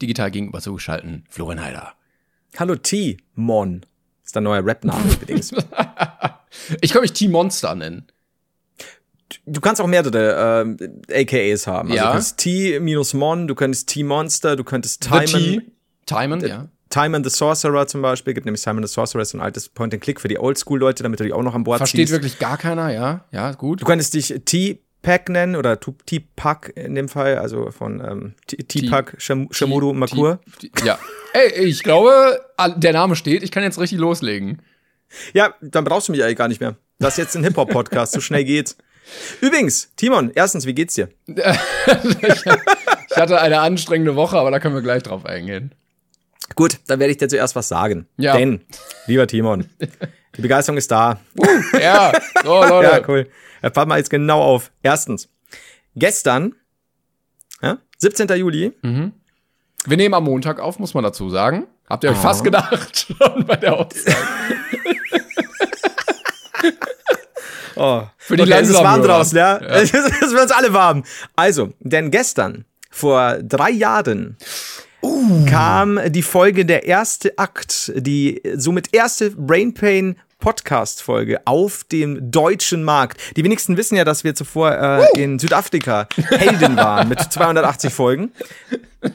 digital gegenüber zugeschalten Florian Heider. Hallo T, Mon. Ist dein neuer Rap-Name übrigens. Ich kann mich T-Monster nennen. Du kannst auch mehrere äh, AKAs haben. Also Ja. du kannst T minus Mon, du könntest T-Monster, du könntest Timon. T. Timon, ja. Timon the Sorcerer zum Beispiel, gibt nämlich Simon the Sorcerer, ist ein altes Point-and-Click für die Oldschool-Leute, damit du die auch noch an Bord Versteht ziehst. wirklich gar keiner, ja. Ja, gut. Du könntest dich T-Pack nennen oder Tu- T-Pack in dem Fall, also von ähm, T- T-Pack Sham- Shamuru T- Makur. Ja. Ey, ich glaube, der Name steht. Ich kann jetzt richtig loslegen. Ja, dann brauchst du mich eigentlich gar nicht mehr. Das ist jetzt ein Hip-Hop-Podcast, so schnell geht's. Übrigens, Timon, erstens, wie geht's dir? Ich hatte eine anstrengende Woche, aber da können wir gleich drauf eingehen. Gut, dann werde ich dir zuerst was sagen. Ja. Denn, lieber Timon, die Begeisterung ist da. Ja, so, Leute. Ja, cool. Ja, pass mal jetzt genau auf. Erstens, gestern, ja, 17. Juli, Wir nehmen am Montag auf, muss man dazu sagen. Habt ihr euch Ah. fast gedacht schon bei der Aussage? oh, Für die okay, es ist warm draußen, ja. Ja. Es ist für uns alle warm. Also, denn gestern, vor drei Jahren, Uh. kam die Folge Der erste Akt, die somit erste Brain Pain Podcast-Folge auf dem deutschen Markt. Die wenigsten wissen ja, dass wir zuvor äh, in Südafrika Helden waren mit 280 Folgen.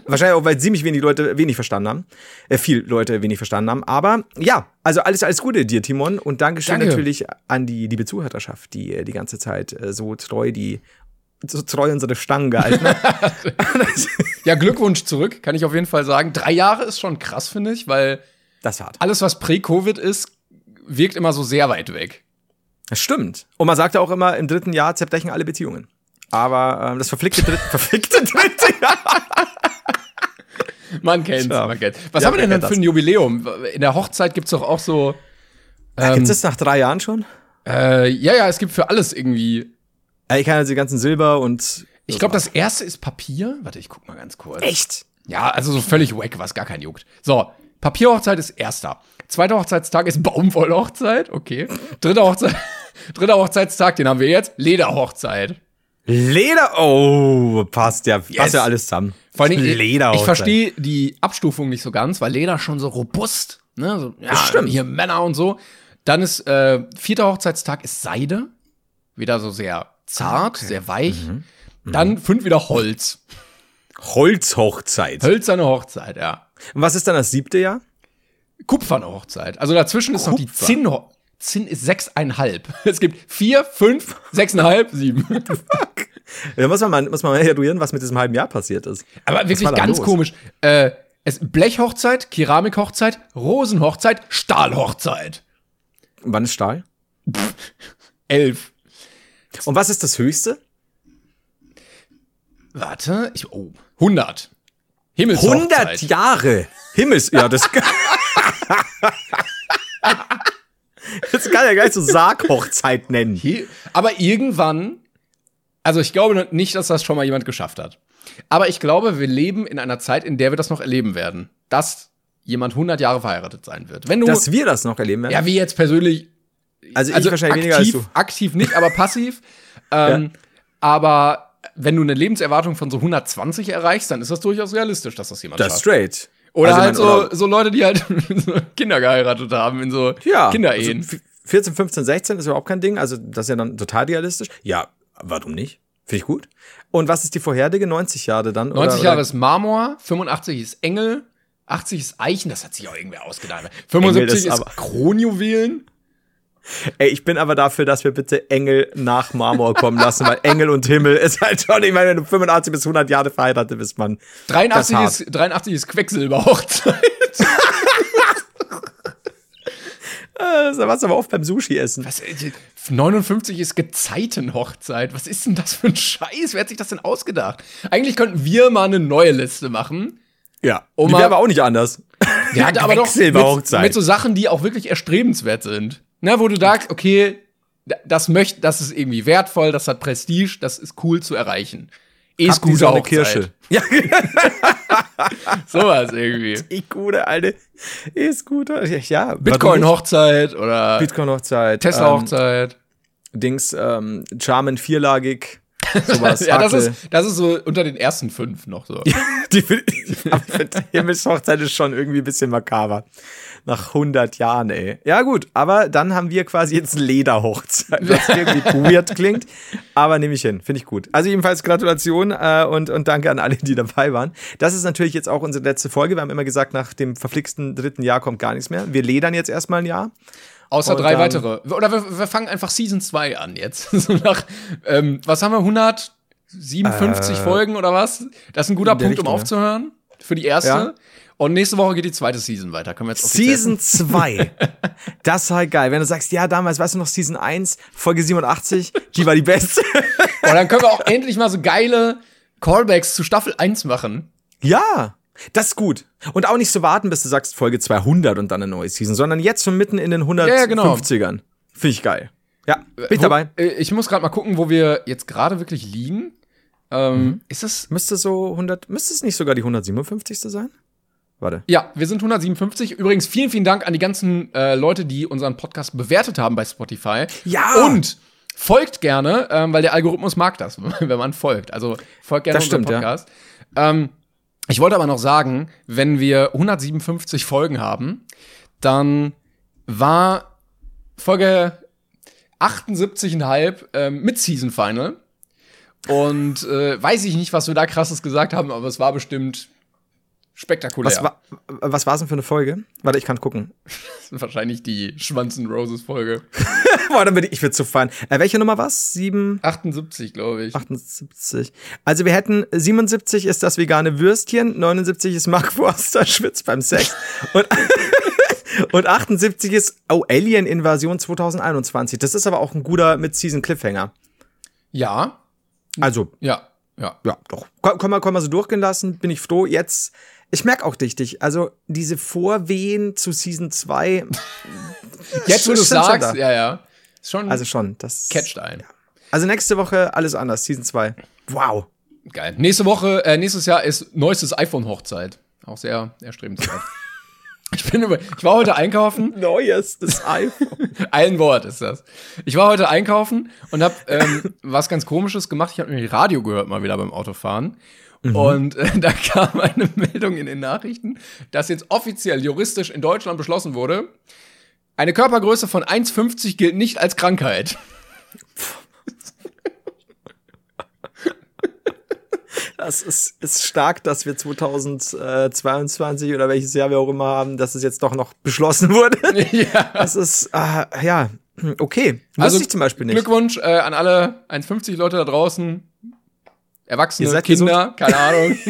Wahrscheinlich auch, weil ziemlich wenig Leute wenig verstanden haben. Äh, viel Leute wenig verstanden haben. Aber ja, also alles, alles Gute dir, Timon. Und Dankeschön Danke. natürlich an die liebe Zuhörerschaft, die äh, die ganze Zeit äh, so treu die so treu unsere Stangen gehalten hat. Ja, Glückwunsch zurück, kann ich auf jeden Fall sagen. Drei Jahre ist schon krass, finde ich, weil Das hart. alles, was Prä-Covid ist, wirkt immer so sehr weit weg. Das stimmt. Und man sagt ja auch immer, im dritten Jahr zerbrechen alle Beziehungen. Aber ähm, das verflickte dritte, verflickte dritte Jahr. Man kennt's, Ja. man kennt's. Was Ja, haben wir denn kennt für ein Jubiläum? In der Hochzeit gibt's doch auch so. Ähm, Ähm, Gibt es nach drei Jahren schon? äh, ja, ja, es gibt für alles irgendwie. Äh, Ich kann also die ganzen Silber und. Ich glaube, das erste ist Papier. Warte, ich guck mal ganz kurz. Echt? Ja, also so völlig wack, was gar keinen juckt. So, Papierhochzeit ist erster. Zweiter Hochzeitstag ist Baumwollhochzeit, okay. Dritter Hochzeit, dritter Hochzeitstag, den haben wir jetzt. Lederhochzeit. Leder. Oh, passt ja. Passt Yes. ja alles zusammen. Vor allem, Leder. ich verstehe die Abstufung nicht so ganz, weil Leder schon so robust, ne? So, ja, stimmt. hier Männer und so. Dann ist äh, vierter Hochzeitstag ist Seide, wieder so sehr zart, sehr weich. Mhm. Dann fünf wieder Holz. Holzhochzeit. Hölzerne Hochzeit, ja. Und was ist dann das siebte Jahr? Kupferne Hochzeit. Also dazwischen ist noch die Kupfer. Zinn. Zinn ist sechseinhalb. Es gibt vier, fünf, sechseinhalb, sieben. Da muss man mal, muss man mal eruieren, was mit diesem halben Jahr passiert ist. Aber Was wirklich ganz los? komisch. Äh, es Blechhochzeit, Keramikhochzeit, Rosenhochzeit, Stahlhochzeit. Wann ist Stahl? Elf. Und was ist das höchste? Warte, ich, oh, 100. Himmelshochzeit. 100 Jahre. Himmels. Ja, das. das kann ja gleich so Sarghochzeit nennen. Hi- Aber irgendwann, also ich glaube nicht, dass das schon mal jemand geschafft hat. Aber ich glaube, wir leben in einer Zeit, in der wir das noch erleben werden. Dass jemand 100 Jahre verheiratet sein wird. Wenn du, Dass wir das noch erleben werden. ja, wie jetzt persönlich, also, also ich wahrscheinlich weniger als aktiv, du. aktiv nicht, aber passiv. ähm, Aber wenn du eine Lebenserwartung von so 120 erreichst, dann ist das durchaus realistisch, dass das jemand Das schafft. straight. Oder Also, halt man- so, oder- so Leute, die halt Kinder geheiratet haben in so ja, Kinderehen. Also, f- 14, 15, 16 ist überhaupt kein Ding. Also, das ist ja dann total realistisch. Ja, warum nicht? Finde ich gut. Und was ist die vorherige? 90 Jahre dann? 90 oder, Jahre ist Marmor, 85 ist Engel, 80 ist Eichen, das hat sich auch irgendwer ausgedacht. 75 ist ist, aber- Kronjuwelen. Ey, ich bin aber dafür, dass wir bitte Engel nach Marmor kommen lassen, weil Engel und Himmel ist halt schon, ich meine, wenn du 85 bis 100 Jahre verheiratet bist, Mann. 83 Das ist, 83 ist Quecksilberhochzeit. Äh, Da warst du aber oft beim Sushi essen. Was, äh, 59 ist Gezeitenhochzeit. Was ist denn das für ein Scheiß? Wer hat sich das denn ausgedacht? Eigentlich könnten wir mal eine neue Liste machen. Ja. Um Die wäre aber auch nicht anders. Der hatte aber doch mit, mit so Sachen, die auch wirklich erstrebenswert sind. Na, wo du sagst, okay, das möchte, das ist irgendwie wertvoll, das hat Prestige, das ist cool zu erreichen. Die E-Scooter Sonne Hochzeit. Kirsche. Ja, Sowas irgendwie. die gute alte E-Scooter. Ja, Bitcoin Hochzeit oder Bitcoin Hochzeit. Tesla Ähm, Hochzeit. Dings, ähm, Charmen vierlagig. Sowas. ja, das ist, das ist so unter den ersten fünf noch so. Die, ich finde, Himmelshochzeit ist schon irgendwie ein bisschen makaber. Nach 100 Jahren, ey. Ja, gut, aber dann haben wir quasi jetzt Lederhochzeit, was irgendwie weird klingt. Aber nehme ich hin, finde ich gut. Also jedenfalls Gratulation äh, und, und danke an alle, die dabei waren. Das ist natürlich jetzt auch unsere letzte Folge. Wir haben immer gesagt, nach dem verflixten dritten Jahr kommt gar nichts mehr. Wir ledern jetzt erstmal ein Jahr. Außer Und drei dann- weitere. Oder wir, wir fangen einfach Season 2 an jetzt. so nach, ähm, was haben wir, 157 Folgen oder was? Das ist ein guter Äh, Punkt, um Richtung, ja. aufzuhören. Für die erste. Ja. Und nächste Woche geht die zweite Season weiter. Können wir jetzt Season 2. Das ist halt geil. Wenn du sagst, ja, damals, weißt du noch, Season 1, Folge 87, die war die beste. Und dann können wir auch endlich mal so geile Callbacks zu Staffel 1 machen. Ja, das ist gut. Und auch nicht so warten, bis du sagst Folge 200 und dann eine neue Season, sondern jetzt schon mitten in den 150ern. Ja, genau. Finde ich geil. Ja, bin ich dabei. äh, Ich muss gerade mal gucken, wo wir jetzt gerade wirklich liegen. Ähm, Mhm. Ist es? Müsste so 100, müsste es nicht sogar die 157. sein? Warte. Ja, wir sind 157. Übrigens, vielen, vielen Dank an die ganzen äh, Leute, die unseren Podcast bewertet haben bei Spotify. Ja! Und folgt gerne, ähm, weil der Algorithmus mag das, wenn man folgt. Also folgt gerne Das unserem stimmt, ja. Podcast. Ähm, ich wollte aber noch sagen, wenn wir 157 Folgen haben, dann war Folge 78,5 ähm, mit Season Final. Und äh, weiß ich nicht, was wir da krasses gesagt haben, aber es war bestimmt spektakulär. Was, war, was war's denn für eine Folge? Warte, ich kann gucken. Wahrscheinlich die Schwanzen Roses Folge. Boah, dann würde ich, ich würde so feiern. Äh, welche Nummer war's? 7, 78, glaube ich. 78. Also wir hätten 77 ist das vegane Würstchen, 79 ist Mark Forster schwitzt beim Sex und, und 78 ist oh Alien Invasion 2021. Das ist aber auch ein guter Mid-Season Cliffhanger. Ja, Also ja, ja. ja, doch. Kann, man, kann man so durchgehen lassen, bin ich froh. Jetzt, ich merke auch dich, also diese Vorwehen zu Season 2. Jetzt, wo du sagst, ja, ja. Ist schon Also schon, das. catcht ein. Also nächste Woche alles anders, Season 2. Wow. Geil. Nächste Woche, äh, nächstes Jahr ist neuestes iPhone-Hochzeit. Auch sehr erstrebenswert. ich bin über, ich war heute einkaufen. Neues, das iPhone. Ein Wort ist das. Ich war heute einkaufen und habe ähm, was ganz Komisches gemacht. Ich habe nämlich Radio gehört mal wieder beim Autofahren. Und äh, da kam eine Meldung in den Nachrichten, dass jetzt offiziell juristisch in Deutschland beschlossen wurde, eine Körpergröße von 1,50 gilt nicht als Krankheit. Das ist, ist stark, dass wir 2022 oder welches Jahr wir auch immer haben, dass es jetzt doch noch beschlossen wurde. ja. Das ist, äh, ja, okay. Wusste Also ich zum Beispiel nicht. Glückwunsch äh, an alle 1,50 Leute da draußen. Erwachsene, Kinder, keine Ahnung.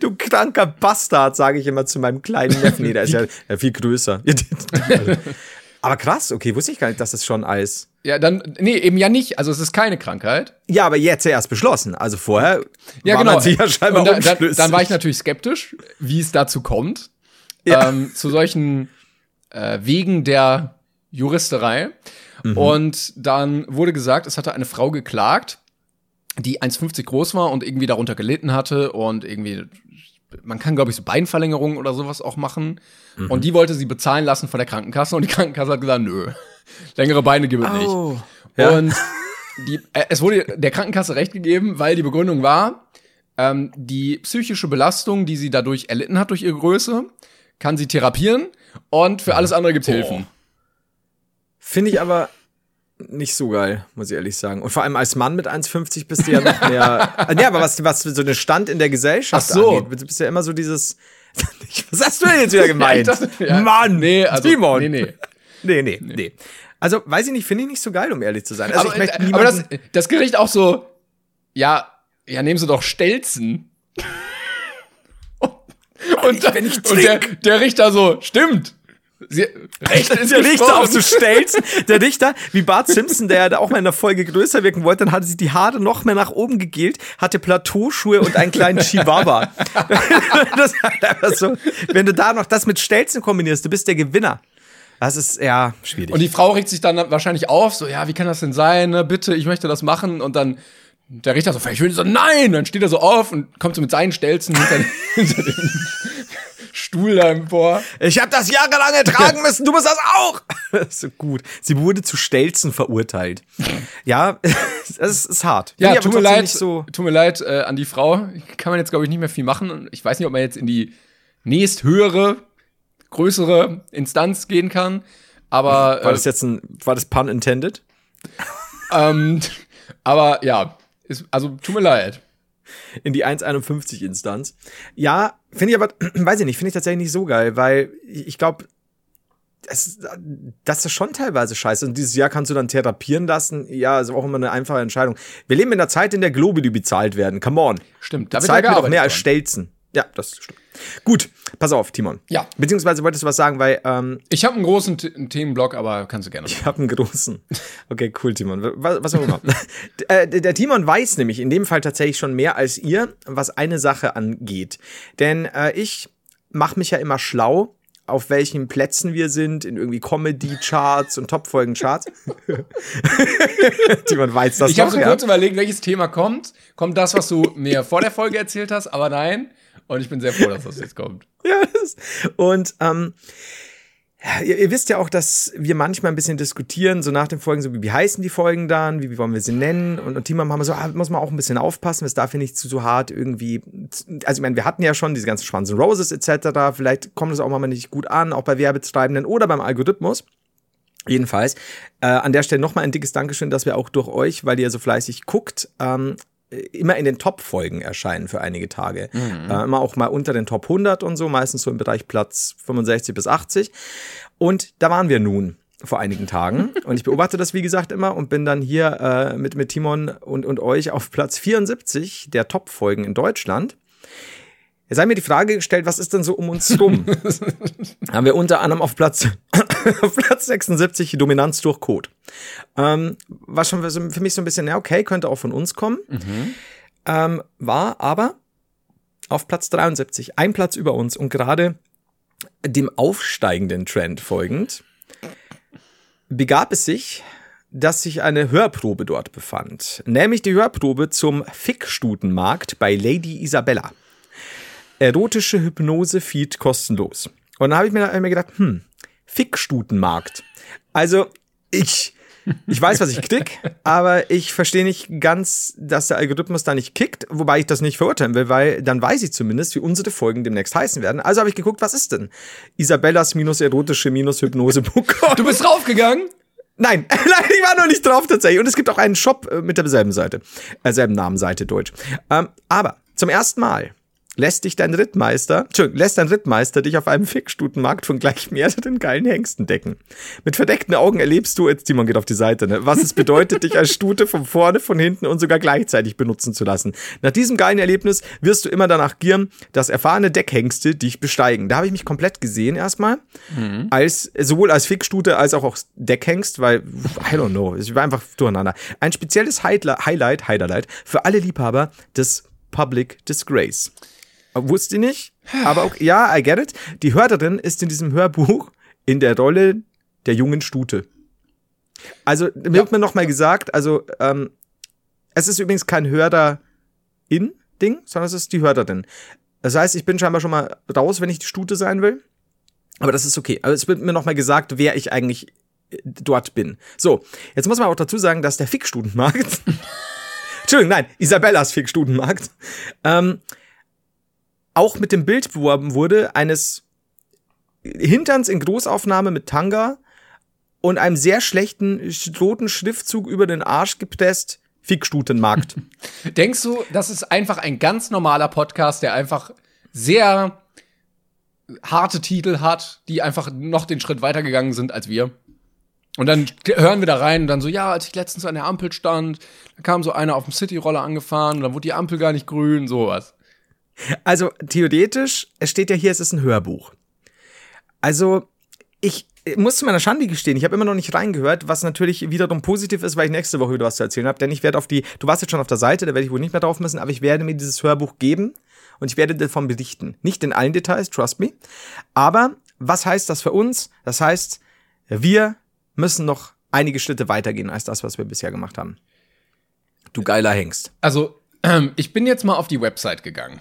Du kranker Bastard, sage ich immer zu meinem kleinen Neffen. Nee, der ist ja, viel größer. Aber krass, okay, wusste ich gar nicht, dass es schon Eis. ja, dann, nee, eben ja nicht. Also es ist keine Krankheit. Ja, aber jetzt erst beschlossen. Also vorher Ja, war genau. man sich ja scheinbar Und da, da, dann war ich natürlich skeptisch, wie es dazu kommt. Ja. Ähm, zu solchen äh, Wegen der Juristerei. Mhm. Und dann wurde gesagt, es hatte eine Frau geklagt, die 1,50 groß war und irgendwie darunter gelitten hatte und irgendwie, man kann, glaube ich, so Beinverlängerungen oder sowas auch machen. Mhm. Und die wollte sie bezahlen lassen von der Krankenkasse und die Krankenkasse hat gesagt, nö, längere Beine gibt es nicht. Oh. Ja. Und die, äh, es wurde der Krankenkasse recht gegeben, weil die Begründung war, ähm, die psychische Belastung, die sie dadurch erlitten hat durch ihre Größe, kann sie therapieren und für alles andere gibt's Hilfen. Finde ich aber nicht so geil, muss ich ehrlich sagen. Und vor allem als Mann mit 1,50 bist du ja noch mehr. ja, aber was, was so den Stand in der Gesellschaft Ach so. angeht, du bist ja immer so dieses. was hast du denn jetzt wieder gemeint? Ja, ich. Mann! Nee, also, Simon! nee, nee. Nee, nee, nee. Also, weiß ich nicht, finde ich nicht so geil, um ehrlich zu sein. Also, aber, ich möchte äh, aber das, das Gericht auch so, ja, ja, nehmen Sie doch Stelzen. Und, da, wenn ich und der, der Richter so, stimmt. Sie, Recht ist der Richter auf so Stelzen. Der Richter, wie Bart Simpson, der ja da auch mal in der Folge größer wirken wollte, dann hatte sie die Haare noch mehr nach oben gegelt, hatte Plateauschuhe und einen kleinen Chihuahua. das ist halt einfach so. Wenn du da noch das mit Stelzen kombinierst, du bist der Gewinner. Das ist ja schwierig. Und die Frau regt sich dann wahrscheinlich auf, so, ja, wie kann das denn sein? Ne? Bitte, ich möchte das machen. Und dann der Richter so, ich will so, nein! Dann steht er so auf und kommt so mit seinen Stelzen hinter, hinter dem Stuhl da empor. Ich habe das jahrelang ertragen müssen, du musst das auch. Das ist so gut. Sie wurde zu Stelzen verurteilt. Ja, das ist, hart. Ja, tut mir leid, so tut mir leid äh, an die Frau. Kann man jetzt, glaube ich, nicht mehr viel machen. Ich weiß nicht, ob man jetzt in die nächsthöhere, größere Instanz gehen kann. Aber, war äh, das jetzt ein, war das pun intended? ähm, aber ja, ist, also tut mir leid. In die 1,51 Instanz. Ja, finde ich aber, weiß ich nicht, finde ich tatsächlich nicht so geil, weil ich glaube, das, das ist schon teilweise scheiße. Und dieses Jahr kannst du dann therapieren lassen. Ja, ist auch immer eine einfache Entscheidung. Wir leben in einer Zeit, in der Globuli bezahlt werden. Come on. Stimmt, da wird ja gearbeitet mehr als. Stelzen. Ja, das stimmt. Gut, pass auf, Timon. Ja. Beziehungsweise wolltest du was sagen, weil ähm, Ich habe einen großen T einen Themenblock, aber kannst du gerne. ich habe einen großen. Okay, cool, Timon. Was, was auch immer. äh, der Timon weiß nämlich in dem Fall tatsächlich schon mehr als ihr, was eine Sache angeht. Denn äh, ich mache mich ja immer schlau, auf welchen Plätzen wir sind, in irgendwie Comedy-Charts und Top-Folgen-Charts. Timon weiß das Ich habe so ja? kurz überlegt, welches Thema kommt. Kommt das, was du mir vor der Folge erzählt hast, aber nein. Und ich bin sehr froh, dass das jetzt kommt. Ja, das, und ähm, ihr, ihr wisst ja auch, dass wir manchmal ein bisschen diskutieren, so nach den Folgen, so wie, wie heißen die Folgen dann, wie, wie wollen wir sie nennen? Und, und Timon haben wir so, ah, muss man auch ein bisschen aufpassen, es darf hier nicht zu so hart irgendwie. Also ich meine, wir hatten ja schon diese ganzen Schwanz Roses etc. Vielleicht kommt es auch mal nicht gut an, auch bei Werbetreibenden oder beim Algorithmus. Jedenfalls, äh, an der Stelle nochmal ein dickes Dankeschön, dass wir auch durch euch, weil ihr so fleißig guckt, ähm, immer in den Top-Folgen erscheinen für einige Tage. Äh, immer auch mal unter den Top 100 und so, meistens so im Bereich Platz 65 bis 80. Und da waren wir nun vor einigen Tagen. Und ich beobachte das, wie gesagt, immer und bin dann hier äh, mit, mit Timon und, und euch auf Platz 74 der Top-Folgen in Deutschland. Jetzt sei mir die Frage gestellt, was ist denn so um uns rum? Haben wir unter anderem auf Platz, auf Platz 76 die Dominanz durch Code. Ähm, war schon für mich so ein bisschen, ja, okay, könnte auch von uns kommen. Ähm, war aber auf Platz 73, ein Platz über uns und gerade dem aufsteigenden Trend folgend begab es sich, dass sich eine Hörprobe dort befand. Nämlich die Hörprobe zum Fickstutenmarkt bei Lady Isabella. Erotische Hypnose-Feed kostenlos. Und dann habe ich mir, hab mir gedacht, hm, Fickstutenmarkt. Also ich, ich weiß, was ich krieg, aber ich verstehe nicht ganz, dass der Algorithmus da nicht kickt, wobei ich das nicht verurteilen will, weil dann weiß ich zumindest, wie unsere Folgen demnächst heißen werden. Also habe ich geguckt, was ist denn? Isabellas minus erotische minus Hypnose.com. Du bist draufgegangen? Nein, nein, ich war noch nicht drauf tatsächlich. Und es gibt auch einen Shop äh, mit derselben Seite, äh, selben Namenseite Deutsch. Ähm, aber zum ersten Mal lässt dich dein Rittmeister, Entschuldigung, lässt dein Rittmeister dich auf einem Fickstutenmarkt von gleich mehreren geilen Hengsten decken. Mit verdeckten Augen erlebst du, jetzt Timon geht auf die Seite, ne, was es bedeutet, dich als Stute von vorne, von hinten und sogar gleichzeitig benutzen zu lassen. Nach diesem geilen Erlebnis wirst du immer danach gieren, dass erfahrene Deckhengste dich besteigen. Da habe ich mich komplett gesehen erstmal, als sowohl als Fickstute als auch als Deckhengst, weil I don't know, ich war einfach durcheinander. Ein spezielles Highlight, Highlight, Highlight für alle Liebhaber des Public Disgrace. Wusste ich nicht, aber auch, ja, I get it. Die Hörerin ist in diesem Hörbuch in der Rolle der jungen Stute. Also, mir wird mir noch mal gesagt, also, ähm, es ist übrigens kein Hörer-In-Ding, sondern es ist die Hörerin. Das heißt, ich bin scheinbar schon mal raus, wenn ich die Stute sein will. Aber das ist okay. Aber es wird mir noch mal gesagt, wer ich eigentlich äh, dort bin. So, jetzt muss man auch dazu sagen, dass der Fickstutenmarkt Entschuldigung, nein, Isabellas Fickstutenmarkt ähm, auch mit dem Bild beworben wurde eines Hinterns in Großaufnahme mit Tanga und einem sehr schlechten sch- roten Schriftzug über den Arsch gepresst Fickstutenmarkt. Denkst du, das ist einfach ein ganz normaler Podcast, der einfach sehr harte Titel hat, die einfach noch den Schritt weitergegangen sind als wir? Und dann hören wir da rein und dann so, ja, als ich letztens an der Ampel stand, da kam so einer auf dem Cityroller angefahren und dann wurde die Ampel gar nicht grün, sowas. Also theoretisch, es steht ja hier, es ist ein Hörbuch. Also ich muss zu meiner Schande gestehen, ich habe immer noch nicht reingehört, was natürlich wiederum positiv ist, weil ich nächste Woche wieder was zu erzählen habe. Denn ich werde auf die, du warst jetzt schon auf der Seite, da werde ich wohl nicht mehr drauf müssen, aber ich werde mir dieses Hörbuch geben und ich werde davon berichten. Nicht in allen Details, trust me. Aber was heißt das für uns? Das heißt, wir müssen noch einige Schritte weitergehen als das, was wir bisher gemacht haben. Du geiler Hengst. Also, ähm, ich bin jetzt mal auf die Website gegangen.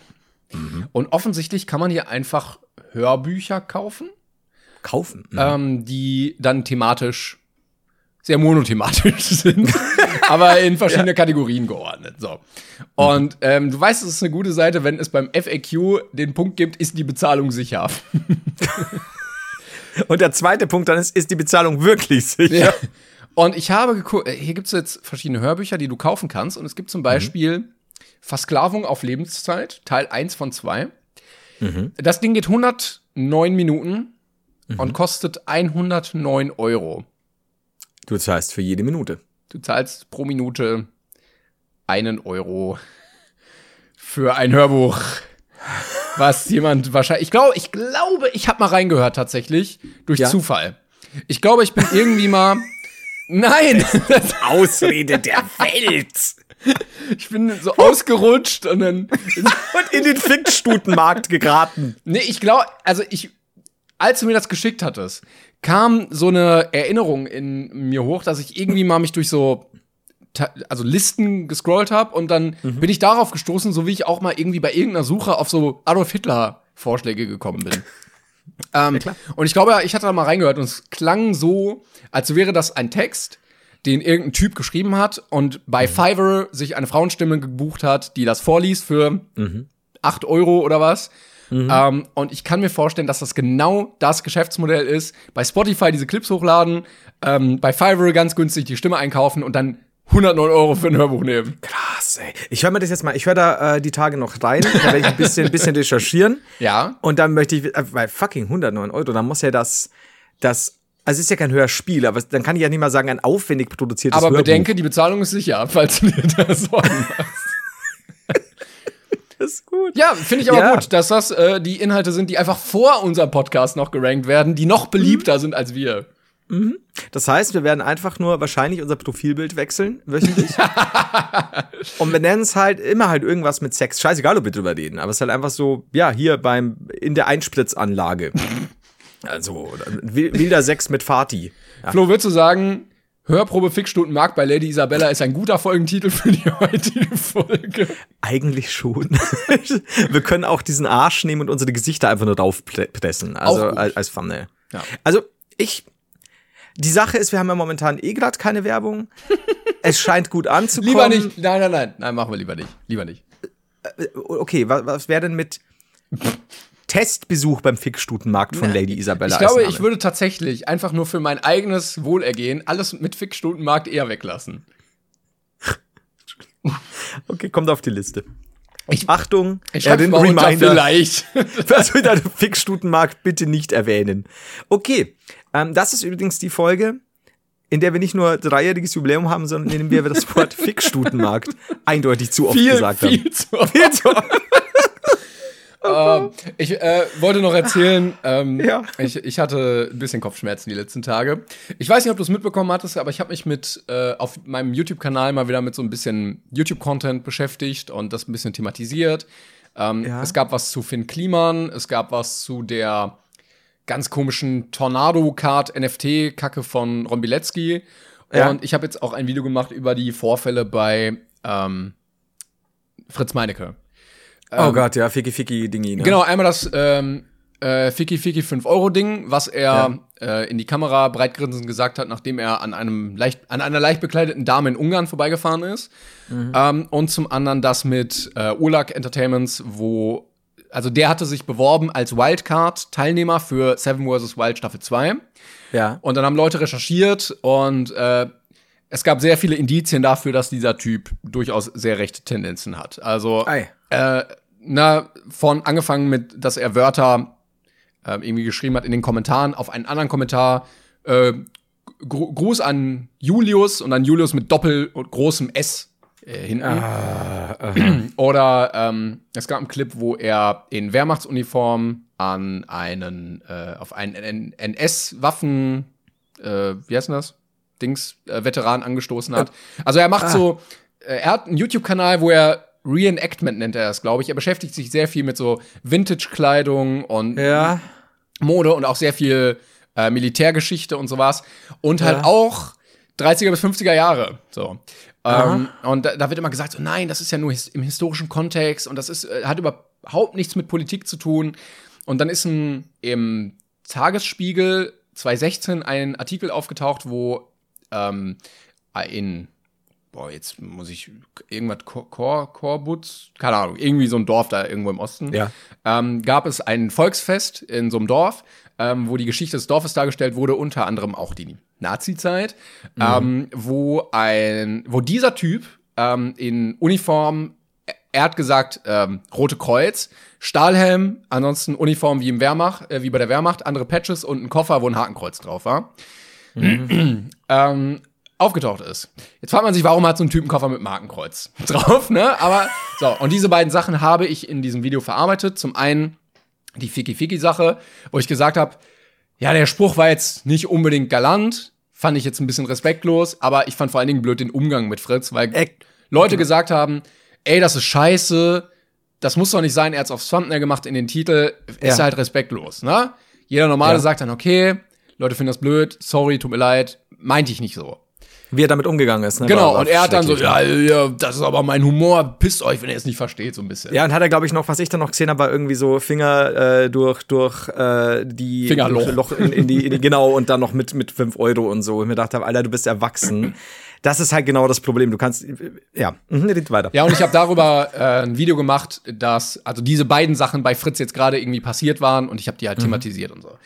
Und offensichtlich kann man hier einfach Hörbücher kaufen, Kaufen. ähm, die dann thematisch sehr monothematisch sind, aber in verschiedene Kategorien geordnet. So. Und ähm, du weißt, es ist eine gute Seite, wenn es beim FAQ den Punkt gibt, ist die Bezahlung sicher. Und der zweite Punkt dann ist, ist die Bezahlung wirklich sicher? Ja. Und ich habe geguckt, hier gibt es jetzt verschiedene Hörbücher, die du kaufen kannst. Und es gibt zum Beispiel Versklavung auf Lebenszeit, Teil 1 von 2. Das Ding geht 109 Minuten und kostet 109 Euro. Du zahlst für jede Minute. Du zahlst pro Minute einen Euro für ein Hörbuch. Was jemand wahrscheinlich. Ich glaube, ich glaube, ich habe mal reingehört tatsächlich. Durch Ja? Zufall. Ich glaube, ich bin irgendwie mal. Nein! Das, Ausrede der Welt. ich bin so ausgerutscht und dann. Und in den Fickstutenmarkt geraten. Nee, ich glaube, also ich. Als du mir das geschickt hattest, kam so eine Erinnerung in mir hoch, dass ich irgendwie mal mich durch so also Listen gescrollt habe und dann bin ich darauf gestoßen, so wie ich auch mal irgendwie bei irgendeiner Suche auf so Adolf Hitler Vorschläge gekommen bin. ähm, und ich glaube, ich hatte da mal reingehört und es klang so, als wäre das ein Text, den irgendein Typ geschrieben hat und bei Fiverr sich eine Frauenstimme gebucht hat, die das vorliest für 8 Euro oder was. Ähm, und ich kann mir vorstellen, dass das genau das Geschäftsmodell ist. Bei Spotify diese Clips hochladen, ähm, bei Fiverr ganz günstig die Stimme einkaufen und dann 109 Euro für ein Hörbuch nehmen. Krass, ey. Ich höre mir das jetzt mal, ich höre da äh, die Tage noch rein, da werde ich ein bisschen, ein bisschen recherchieren. Ja. Und dann möchte ich, äh, weil fucking 109 Euro, dann muss ja das, das, also es ist ja kein Hörspiel, aber dann kann ich ja nicht mal sagen, ein aufwendig produziertes Aber Hörbuch. bedenke, die Bezahlung ist sicher, falls du dir da Sorgen machst. das ist gut. Ja, finde ich aber Ja. gut, dass das äh, die Inhalte sind, die einfach vor unserem Podcast noch gerankt werden, die noch beliebter sind als wir. Das heißt, wir werden einfach nur wahrscheinlich unser Profilbild wechseln, wöchentlich. und wir nennen es halt immer halt irgendwas mit Sex. Scheißegal, ob wir drüber reden, aber es ist halt einfach so, ja, hier beim, in der Einspritzanlage. Also, wil- wilder Sex mit Fati. Ja. Flo, würdest du sagen, Hörprobe Fickstunden Markt bei Lady Isabella ist ein guter Folgentitel für die heutige Folge? Eigentlich schon. wir können auch diesen Arsch nehmen und unsere Gesichter einfach nur draufpressen. Also als, als Thumbnail. Ja. Also, ich. Die Sache ist, wir haben ja momentan eh gerade keine Werbung. es scheint gut anzukommen. Lieber nicht. Nein, nein, nein. Nein, machen wir lieber nicht. Lieber nicht. Okay, was, was wäre denn mit Testbesuch beim Fickstutenmarkt von Lady Isabella? Ich glaube, ich würde tatsächlich einfach nur für mein eigenes Wohlergehen alles mit Fickstundenmarkt eher weglassen. Okay, kommt auf die Liste. Ich- Achtung, Ich schreibe den Reminder. vielleicht. Was will der Fickstutenmarkt bitte nicht erwähnen? Okay, ähm, das ist übrigens die Folge, in der wir nicht nur dreijähriges Jubiläum haben, sondern in der wir das Wort Fickstutenmarkt eindeutig zu oft viel, gesagt haben. viel zu oft. Ähm, ich äh, wollte noch erzählen, ähm, Ja. ich, ich hatte ein bisschen Kopfschmerzen die letzten Tage. Ich weiß nicht, ob du es mitbekommen hattest, aber ich habe mich mit äh, auf meinem YouTube-Kanal mal wieder mit so ein bisschen YouTube-Content beschäftigt und das ein bisschen thematisiert. Ähm, Ja. Es gab was zu Finn Kliman, es gab was zu der ganz komischen Tornado-Card-NFT-Kacke von Ron Bilecki. Ja. Und ich habe jetzt auch ein Video gemacht über die Vorfälle bei ähm, Fritz Meinecke. Oh Gott, ja, Ficky Ficky Dingi. Ne? Genau, einmal das ähm, äh, Ficky Ficky 5-Euro-Ding, was er äh, in die Kamera breitgrinsend gesagt hat, nachdem er an einem leicht, an einer leicht bekleideten Dame in Ungarn vorbeigefahren ist. Ähm, und zum anderen das mit äh, Urlag Entertainments, wo, also der hatte sich beworben als Wildcard-Teilnehmer für Seven vs. Wild Staffel 2. Ja. Und dann haben Leute recherchiert und äh, es gab sehr viele Indizien dafür, dass dieser Typ durchaus sehr rechte Tendenzen hat. Also Ei. Äh, na, von angefangen mit, dass er Wörter äh, irgendwie geschrieben hat in den Kommentaren auf einen anderen Kommentar. Äh, Gru Gruß an Julius und dann Julius mit Doppel und großem S äh, hinten. Oder ähm, es gab einen Clip, wo er in Wehrmachtsuniform an einen, äh, auf einen NS-Waffen, äh, wie heißt denn das? Dings, äh, Veteran angestoßen hat. Also er macht so, äh, er hat einen YouTube-Kanal, wo er Reenactment nennt er das, glaube ich. Er beschäftigt sich sehr viel mit so Vintage-Kleidung und Ja. Mode und auch sehr viel äh, Militärgeschichte und sowas. Und halt Ja. auch 30er bis 50er Jahre. So. Ähm, und da, da wird immer gesagt, so, nein, das ist ja nur his im historischen Kontext und das ist, äh, hat überhaupt nichts mit Politik zu tun. Und dann ist ein, im Tagesspiegel 2016 ein Artikel aufgetaucht, wo ähm, in boah, jetzt muss ich irgendwas Kor Kor Korbutz, keine Ahnung, irgendwie so ein Dorf da irgendwo im Osten. Ja. Ähm, gab es ein Volksfest in so einem Dorf, ähm, wo die Geschichte des Dorfes dargestellt wurde, unter anderem auch die Nazi-Zeit, ähm, wo ein, wo dieser Typ ähm, in Uniform, er hat gesagt, ähm, Rote Kreuz, Stahlhelm, ansonsten Uniform wie im Wehrmacht, äh, wie bei der Wehrmacht, andere Patches und ein Koffer, wo ein Hakenkreuz drauf war ähm, aufgetaucht ist. Jetzt fragt man sich, warum hat so ein Typ einen Koffer mit Markenkreuz drauf, ne? Aber so, und diese beiden Sachen habe ich in diesem Video verarbeitet. Zum einen die Fiki-Fiki-Sache, wo ich gesagt habe, ja, der Spruch war jetzt nicht unbedingt galant, fand ich jetzt ein bisschen respektlos, aber ich fand vor allen Dingen blöd den Umgang mit Fritz, weil Eck. Leute gesagt haben, ey, das ist scheiße, das muss doch nicht sein, er hat's aufs Thumbnail gemacht in den Titel, ist Ja. halt respektlos, ne? Jeder Normale Ja. sagt dann, okay, Leute finden das blöd, sorry, tut mir leid, meinte ich nicht so. Wie er damit umgegangen ist. Ne? Genau, und er hat dann so, ja, ja, das ist aber mein Humor, pisst euch, wenn ihr es nicht versteht, so ein bisschen. Ja, und hat er, glaube ich, noch, was ich dann noch gesehen habe, war irgendwie so Finger äh, durch, durch äh, die Fingerloch. Loch in, in, die, in die, genau, und dann noch mit, mit 5 Euro und so. Und mir dachte, Alter, du bist erwachsen. Das ist halt genau das Problem. Du kannst, ja, mhm, red weiter. Ja, und ich habe darüber äh, ein Video gemacht, dass also diese beiden Sachen bei Fritz jetzt gerade irgendwie passiert waren und ich habe die halt thematisiert und so.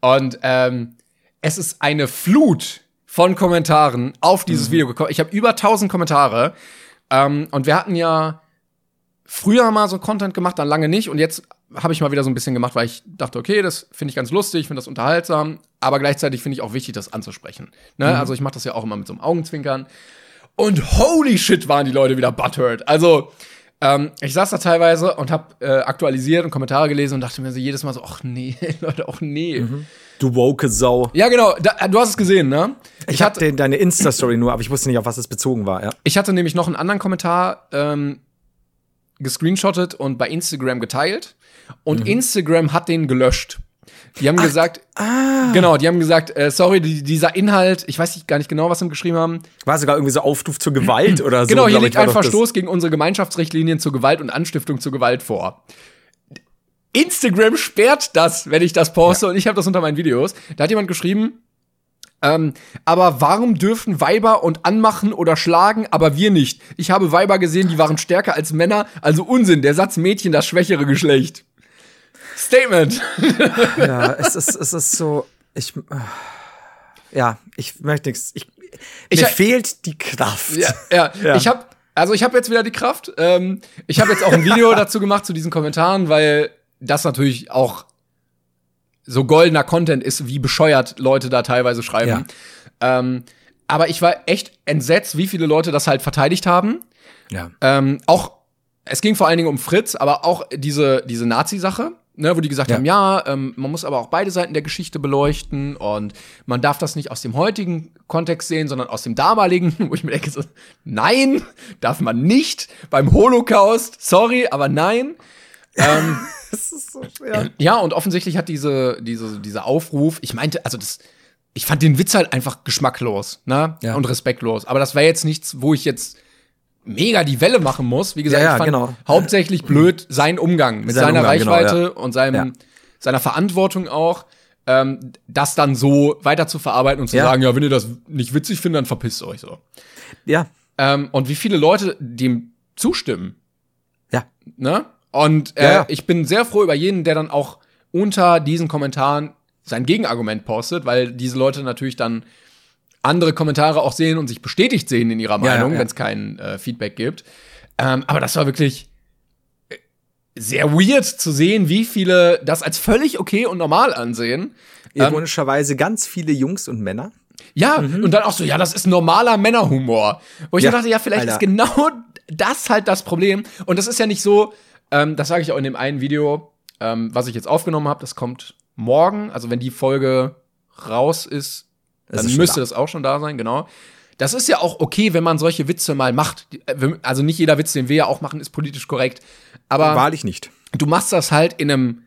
Und ähm, es ist eine Flut von Kommentaren auf dieses Video gekommen. Ich habe über 1000 Kommentare ähm, und wir hatten ja früher mal so Content gemacht, dann lange nicht und jetzt habe ich mal wieder so ein bisschen gemacht, weil ich dachte, okay, das finde ich ganz lustig, finde das unterhaltsam, aber gleichzeitig finde ich auch wichtig, das anzusprechen. Ne? Also ich mache das ja auch immer mit so einem Augenzwinkern. Und holy shit waren die Leute wieder butthurt. Also, ähm, ich saß da teilweise und habe äh, aktualisiert und Kommentare gelesen und dachte mir so jedes Mal so, ach nee, Leute, ach nee. Du woke Sau. Ja, genau, da, du hast es gesehen, ne? Ich hatte den, deine Insta-Story nur, aber ich wusste nicht, auf was es bezogen war, ja. Ich hatte nämlich noch einen anderen Kommentar ähm, gescreenshottet und bei Instagram geteilt. Und Instagram hat den gelöscht. Die haben gesagt, genau, die haben gesagt, äh, sorry, die, dieser Inhalt, ich weiß nicht, gar nicht genau, was sie geschrieben haben. War sogar irgendwie so Aufruf zur Gewalt oder so. genau, hier liegt ich, ein. Verstoß gegen unsere Gemeinschaftsrichtlinien zur Gewalt und Anstiftung zur Gewalt vor. Instagram sperrt das, wenn ich das poste und ich habe das unter meinen Videos. Da hat jemand geschrieben, ähm, aber warum dürfen Weiber und anmachen oder schlagen, aber wir nicht? Ich habe Weiber gesehen, die waren stärker als Männer, also Unsinn, der Satz Mädchen das schwächere Geschlecht. Statement. Ja, es ist, es ist so, ich, äh, ja, ich möchte nichts. Ich, Ich- mir fehlt die Kraft. Ja, ja. Ja. ich habe also ich habe jetzt wieder die Kraft. Ähm, ich habe jetzt auch ein Video dazu gemacht zu diesen Kommentaren, weil das natürlich auch so goldener Content ist, wie bescheuert Leute da teilweise schreiben. Ähm, aber ich war echt entsetzt, wie viele Leute das halt verteidigt haben. ja. Ähm, auch, es ging vor allen Dingen um Fritz, aber auch diese, diese Nazi-Sache, ne, wo die gesagt Ja. haben, ja, ähm, man muss aber auch beide Seiten der Geschichte beleuchten und man darf das nicht aus dem heutigen Kontext sehen, sondern aus dem damaligen, wo ich mir denke, so, nein, darf man nicht beim Holocaust, sorry, aber nein. Ähm, Das ist so schwer. ja, und offensichtlich hat diese, diese, dieser Aufruf, ich meinte, also das, ich fand den Witz halt einfach geschmacklos, ne? Ja. Und respektlos. Aber das wäre jetzt nichts, wo ich jetzt mega die Welle machen muss. Wie gesagt, Ja, ja, ich fand genau. hauptsächlich blöd sein Umgang mit Sein seiner Umgang, genau, Reichweite ja. und seinem, seiner Verantwortung auch, ähm, das dann so weiter zu verarbeiten und zu sagen, ja, wenn ihr das nicht witzig findet, dann verpisst euch so. Ja, Ähm, und wie viele Leute dem zustimmen. ja. Ne? Und äh, Ja, ich bin sehr froh über jeden, der dann auch unter diesen Kommentaren sein Gegenargument postet, weil diese Leute natürlich dann andere Kommentare auch sehen und sich bestätigt sehen in ihrer Ja, ja, Meinung, ja. wenn es kein äh, Feedback gibt. Ähm, aber das war wirklich äh, sehr weird zu sehen, wie viele das als völlig okay und normal ansehen. Ironischerweise ganz viele Jungs und Männer. Ja, und dann auch so, ja, das ist normaler Männerhumor. Wo ich Mhm. Ja, dachte, ja, vielleicht Alter. ist genau das halt das Problem. Und das ist ja nicht so, ähm, das sage ich auch in dem einen Video, ähm, was ich jetzt aufgenommen habe, das kommt morgen. Also wenn die Folge raus ist, Das dann ist müsste da. das auch schon da sein, genau. Das ist ja auch okay, wenn man solche Witze mal macht. Äh, Also nicht jeder Witz, den wir ja auch machen, ist politisch korrekt. Aber Wahrlich nicht. du machst das halt in einem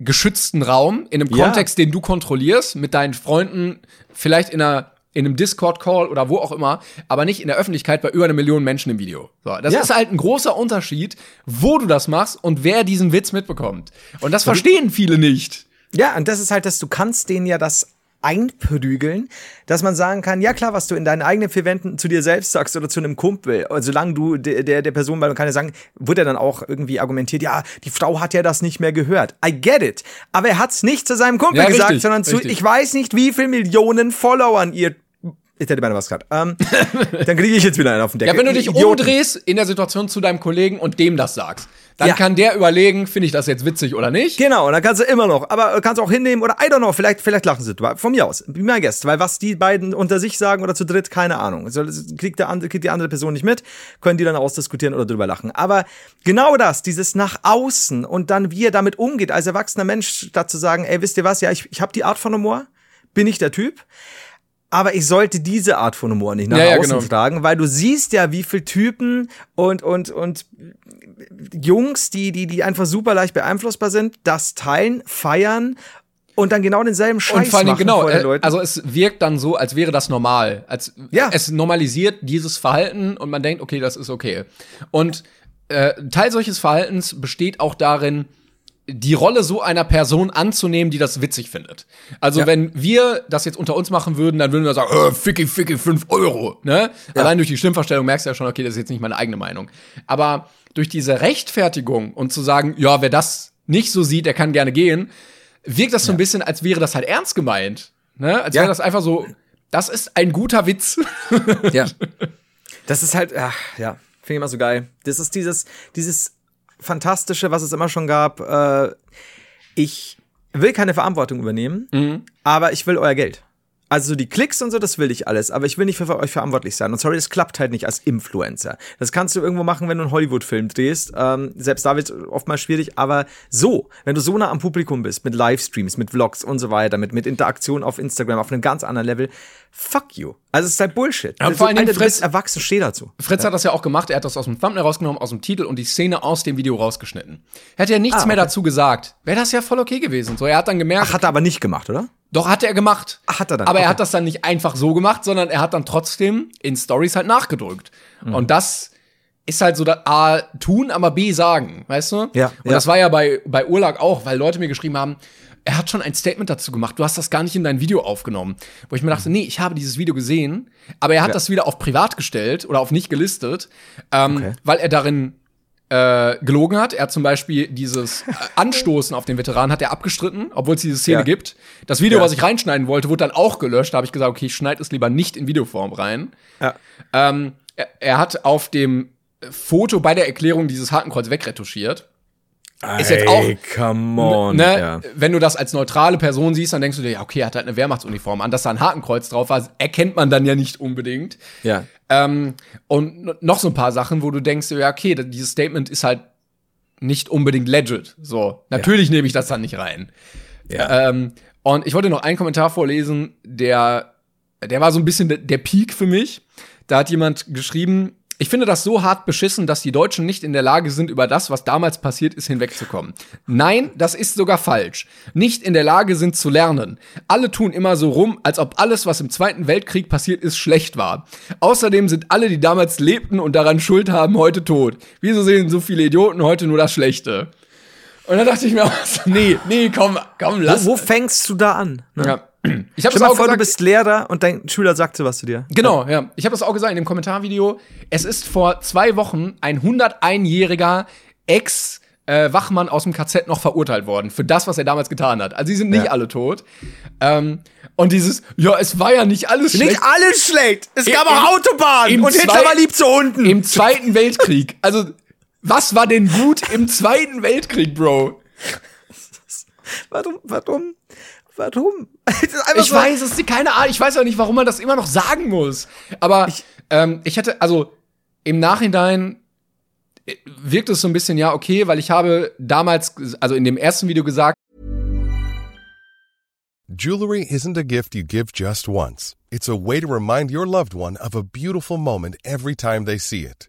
geschützten Raum, in einem Ja. Kontext, den du kontrollierst, mit deinen Freunden, vielleicht in einer in einem Discord-Call oder wo auch immer, aber nicht in der Öffentlichkeit bei über eine Million Menschen im Video. So, das Ja. ist halt ein großer Unterschied, wo du das machst und wer diesen Witz mitbekommt. Und das verstehen viele nicht. Ja, und das ist halt, dass du kannst denen ja das einprügeln, dass man sagen kann, ja klar, was du in deinen eigenen vier Wänden zu dir selbst sagst oder zu einem Kumpel, solange du der, der, der Person, weil man kann ja sagen, wird er dann auch irgendwie argumentiert, ja, die Frau hat ja das nicht mehr gehört. I get it. Aber er hat's nicht zu seinem Kumpel Ja, gesagt, richtig, sondern zu, richtig. ich weiß nicht, wie viel Millionen Followern ihr ich hätte meine was gerade. Ähm, dann kriege ich jetzt wieder einen auf den Deckel. Ja, wenn du dich Idioten. umdrehst in der Situation zu deinem Kollegen und dem das sagst, dann Ja. kann der überlegen, finde ich das jetzt witzig oder nicht. Genau, und dann kannst du immer noch, aber kannst auch hinnehmen oder I don't know, vielleicht, vielleicht lachen sie drüber. Von mir aus, be my guest, weil was die beiden unter sich sagen oder zu dritt, keine Ahnung. Also, kriegt, der andere, kriegt die andere Person nicht mit, können die dann ausdiskutieren oder drüber lachen. Aber genau das, dieses nach außen und dann wie er damit umgeht als erwachsener Mensch, statt zu sagen, ey, wisst ihr was, ja, ich, ich habe die Art von Humor, bin ich der Typ. Aber ich sollte diese Art von Humor nicht nach Ja, außen genau. tragen, weil du siehst ja, wie viel Typen und, und, und Jungs, die, die, die einfach super leicht beeinflussbar sind, das teilen, feiern und dann genau denselben Scheiß Und vor allem, machen genau, vor den äh, Leuten. also es wirkt dann so, als wäre das normal. Als Ja. es normalisiert dieses Verhalten und man denkt, okay, das ist okay. Und äh, Teil solches Verhaltens besteht auch darin, die Rolle so einer Person anzunehmen, die das witzig findet. Also Ja. wenn wir das jetzt unter uns machen würden, dann würden wir sagen, äh, Ficky, Ficky, 5 Euro. Ne? Allein durch die Stimmverstellung merkst du ja schon, okay, das ist jetzt nicht meine eigene Meinung. Aber durch diese Rechtfertigung und zu sagen, ja, wer das nicht so sieht, der kann gerne gehen, wirkt das so ein bisschen, als wäre das halt ernst gemeint. Ne? Als Ja. wäre das einfach so, das ist ein guter Witz. ja. Das ist halt, ach, ja, finde ich immer so geil. Das ist dieses, dieses Fantastische, was es immer schon gab. Äh, ich will keine Verantwortung übernehmen, Mhm. aber ich will euer Geld. Also so die Klicks und so, das will ich alles, aber ich will nicht für euch verantwortlich sein. Und sorry, das klappt halt nicht als Influencer. Das kannst du irgendwo machen, wenn du einen Hollywood-Film drehst. Ähm, selbst da wird oftmals schwierig, aber so, wenn du so nah am Publikum bist, mit Livestreams, mit Vlogs und so weiter, mit, mit Interaktion auf Instagram auf einem ganz anderen Level, fuck you. Also es ist halt Bullshit. Ja, und vor Dingen Alter, Fritz- erwachsen, steh dazu. Fritz hat das ja auch gemacht, er hat das aus dem Thumbnail rausgenommen, aus dem Titel und die Szene aus dem Video rausgeschnitten. Hätte er nichts Ah, mehr okay. dazu gesagt, wäre das ja voll okay gewesen. So, er hat dann gemerkt, Ach, hat er aber nicht gemacht, oder? Doch, hat er gemacht. Ach, hat er dann, Aber er okay. hat das dann nicht einfach so gemacht, sondern er hat dann trotzdem in Stories halt nachgedrückt. Mhm. Und das ist halt so A, tun, aber B, sagen, weißt du? Ja, Und ja. das war ja bei, bei Urlag auch, weil Leute mir geschrieben haben, er hat schon ein Statement dazu gemacht, du hast das gar nicht in dein Video aufgenommen. Wo ich mir dachte, nee, ich habe dieses Video gesehen, aber er hat Mhm. Ja. das wieder auf privat gestellt oder auf nicht gelistet, ähm, Okay. weil er darin äh, gelogen hat. Er hat zum Beispiel dieses Anstoßen auf den Veteranen hat er abgestritten, obwohl es diese Szene Ja. gibt. Das Video, Ja. was ich reinschneiden wollte, wurde dann auch gelöscht. Da habe ich gesagt, okay, ich schneide es lieber nicht in Videoform rein. Ja. Ähm, er, er hat auf dem Foto bei der Erklärung dieses Hakenkreuz wegretuschiert. Ist jetzt auch- come on. ne. Wenn du das als neutrale Person siehst, dann denkst du dir, ja, okay, er hat halt eine Wehrmachtsuniform an. Dass da ein Hakenkreuz drauf war, erkennt man dann ja nicht unbedingt. ja. Ähm, und noch so ein paar Sachen, wo du denkst, ja, okay, dieses Statement ist halt nicht unbedingt legit. So, natürlich nehme ich das dann nicht rein. Ja. Ähm, und ich wollte noch einen Kommentar vorlesen, der, der war so ein bisschen de- der Peak für mich. Da hat jemand geschrieben, ich finde das so hart beschissen, dass die Deutschen nicht in der Lage sind, über das, was damals passiert ist, hinwegzukommen. Nein, das ist sogar falsch. Nicht in der Lage sind zu lernen. Alle tun immer so rum, als ob alles, was im Zweiten Weltkrieg passiert ist, schlecht war. Außerdem sind alle, die damals lebten und daran Schuld haben, heute tot. Wieso sehen so viele Idioten heute nur das Schlechte? Und dann dachte ich mir auch so, nee, nee, komm, komm, lass. Wo, wo fängst du da an? Ne? Ja. Ich habe es auch vor, du gesagt, bist Lehrer und dein Schüler sagt so was zu dir. Genau, ja. Ich habe das auch gesagt in dem Kommentarvideo. Es ist vor zwei Wochen ein 101-jähriger Ex-Wachmann aus dem KZ noch verurteilt worden für das, was er damals getan hat. Also sie sind nicht Ja. alle tot. Ähm, und dieses, ja, es war ja nicht alles schlecht. Nicht alles schlecht. Es gab Im- auch Autobahnen. im Und Hitler war lieb zu Hunden. Im Zweiten Weltkrieg. Also, was war denn gut im Zweiten Weltkrieg, Bro? Warum? Warum? Warum? Ich so- weiß es, keine Ahnung. Ich weiß auch nicht, warum man das immer noch sagen muss. Aber ich, ähm, ich hätte, also im Nachhinein äh, wirkt es so ein bisschen, ja, okay, weil ich habe damals, also in dem ersten Video gesagt, Jewelry isn't a gift you give just once. It's a way to remind your loved one of a beautiful moment every time they see it.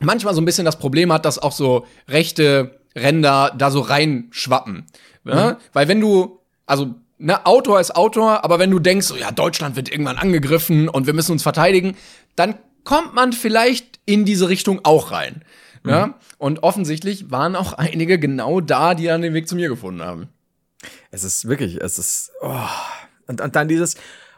manchmal so ein bisschen das Problem hat, dass auch so rechte Ränder da so reinschwappen. Ja? Weil wenn du, also, ne, Outdoor ist Outdoor, aber wenn du denkst, so, ja, Deutschland wird irgendwann angegriffen und wir müssen uns verteidigen, dann kommt man vielleicht in diese Richtung auch rein. Ja? Und offensichtlich waren auch einige genau da, die dann den Weg zu mir gefunden haben. Es ist wirklich, es ist. Oh. Und, und dann dieses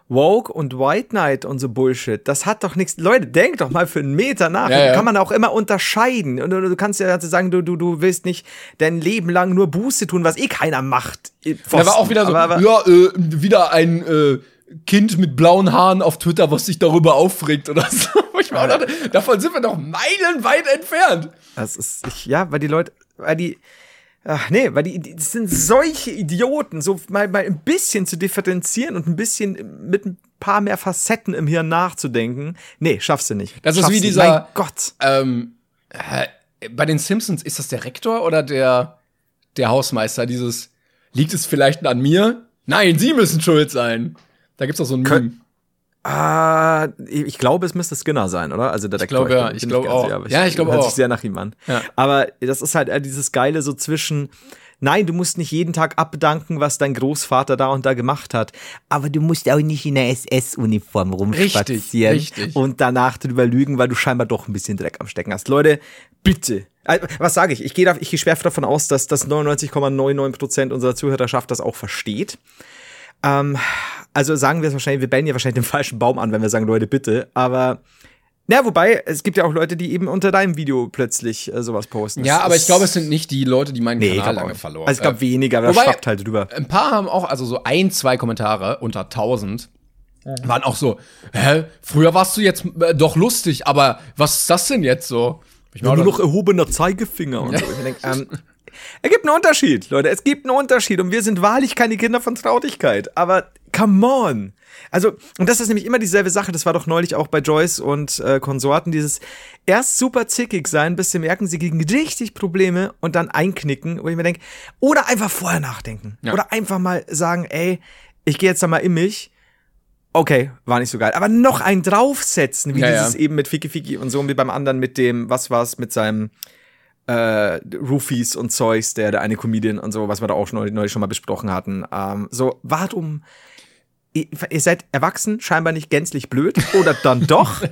Woke und White Knight und so Bullshit. Das hat doch nichts. Leute, denkt doch mal für einen Meter nach. Ja, ja. Kann man auch immer unterscheiden. Und du, du kannst ja sagen, du, du, du willst nicht dein Leben lang nur Buße tun, was eh keiner macht. Da war auch wieder so, Aber, aber, ja, äh, wieder ein äh, Kind mit blauen Haaren auf Twitter, was sich darüber aufregt oder so. Ich mir auch dachte, davon sind wir doch meilenweit entfernt. Das ist, ich, ja, weil die Leute, weil die, ach nee, weil die, die sind solche Idioten, so mal, mal ein bisschen zu differenzieren und ein bisschen mit ein paar mehr Facetten im Hirn nachzudenken. Nee, schaffst du nicht. Das ist Schaffst wie du nicht. dieser- Mein Gott. Ähm, äh, bei den Simpsons, ist das der Rektor oder der, der Hausmeister? Dieses, liegt es vielleicht an mir? Nein, Sie müssen schuld sein. Da gibt's doch so ein Meme. Ah, ich ich glaube, es müsste Skinner sein, oder? Also der Rektor, glaube, ja, ich glaube auch. sicher, aber Ja, ich glaube hört auch. sich sehr nach ihm an. Ja. Aber das ist halt dieses Geile so zwischen, nein, du musst nicht jeden Tag abdanken, was dein Großvater da und da gemacht hat, aber du musst auch nicht in der SS-Uniform rumspazieren richtig. und danach drüber lügen, weil du scheinbar doch ein bisschen Dreck am Stecken hast. Leute, bitte. Äh, Was sage ich? Ich gehe ich gehe schwer davon aus, dass das 99,99% unserer Zuhörerschaft das auch versteht. Ähm, also sagen wir es wahrscheinlich, wir bellen ja wahrscheinlich den falschen Baum an, wenn wir sagen, Leute, bitte. Aber, na, wobei, es gibt ja auch Leute, die eben unter deinem Video plötzlich äh, sowas posten. Ja, Es aber ich glaube, es sind nicht die Leute, die meinen nee, Kanal auch lange nicht. verloren. Also ich glaube Äh, weniger, aber das wobei- schwappt halt drüber. Ein paar haben auch, also so ein, zwei Kommentare unter 1000 waren auch so, hä, früher warst du jetzt äh, doch lustig, aber was ist das denn jetzt so? Ich Ja, nur noch erhobener Zeigefinger und so. Ich denk, ähm, es gibt einen Unterschied, Leute. Es gibt einen Unterschied. Und wir sind wahrlich keine Kinder von Traurigkeit. Aber come on. Also, und das ist nämlich immer dieselbe Sache. Das war doch neulich auch bei Joyce und äh, Konsorten. Dieses erst super zickig sein, bis sie merken, sie kriegen richtig Probleme und dann einknicken. Wo ich mir denke, oder einfach vorher nachdenken. Ja. Oder einfach mal sagen, ey, ich gehe jetzt da mal in mich. Okay, war nicht so geil. Aber noch einen draufsetzen, wie Ja, dieses ja. eben mit Fiki Fiki und so und wie beim anderen mit dem, was war's, mit seinem äh, Roofies und Zeugs, der, der eine Comedian und so, was wir da auch schon neulich, neulich schon mal besprochen hatten. Ähm, so, warum? Ihr, ihr seid erwachsen, scheinbar nicht gänzlich blöd oder dann doch,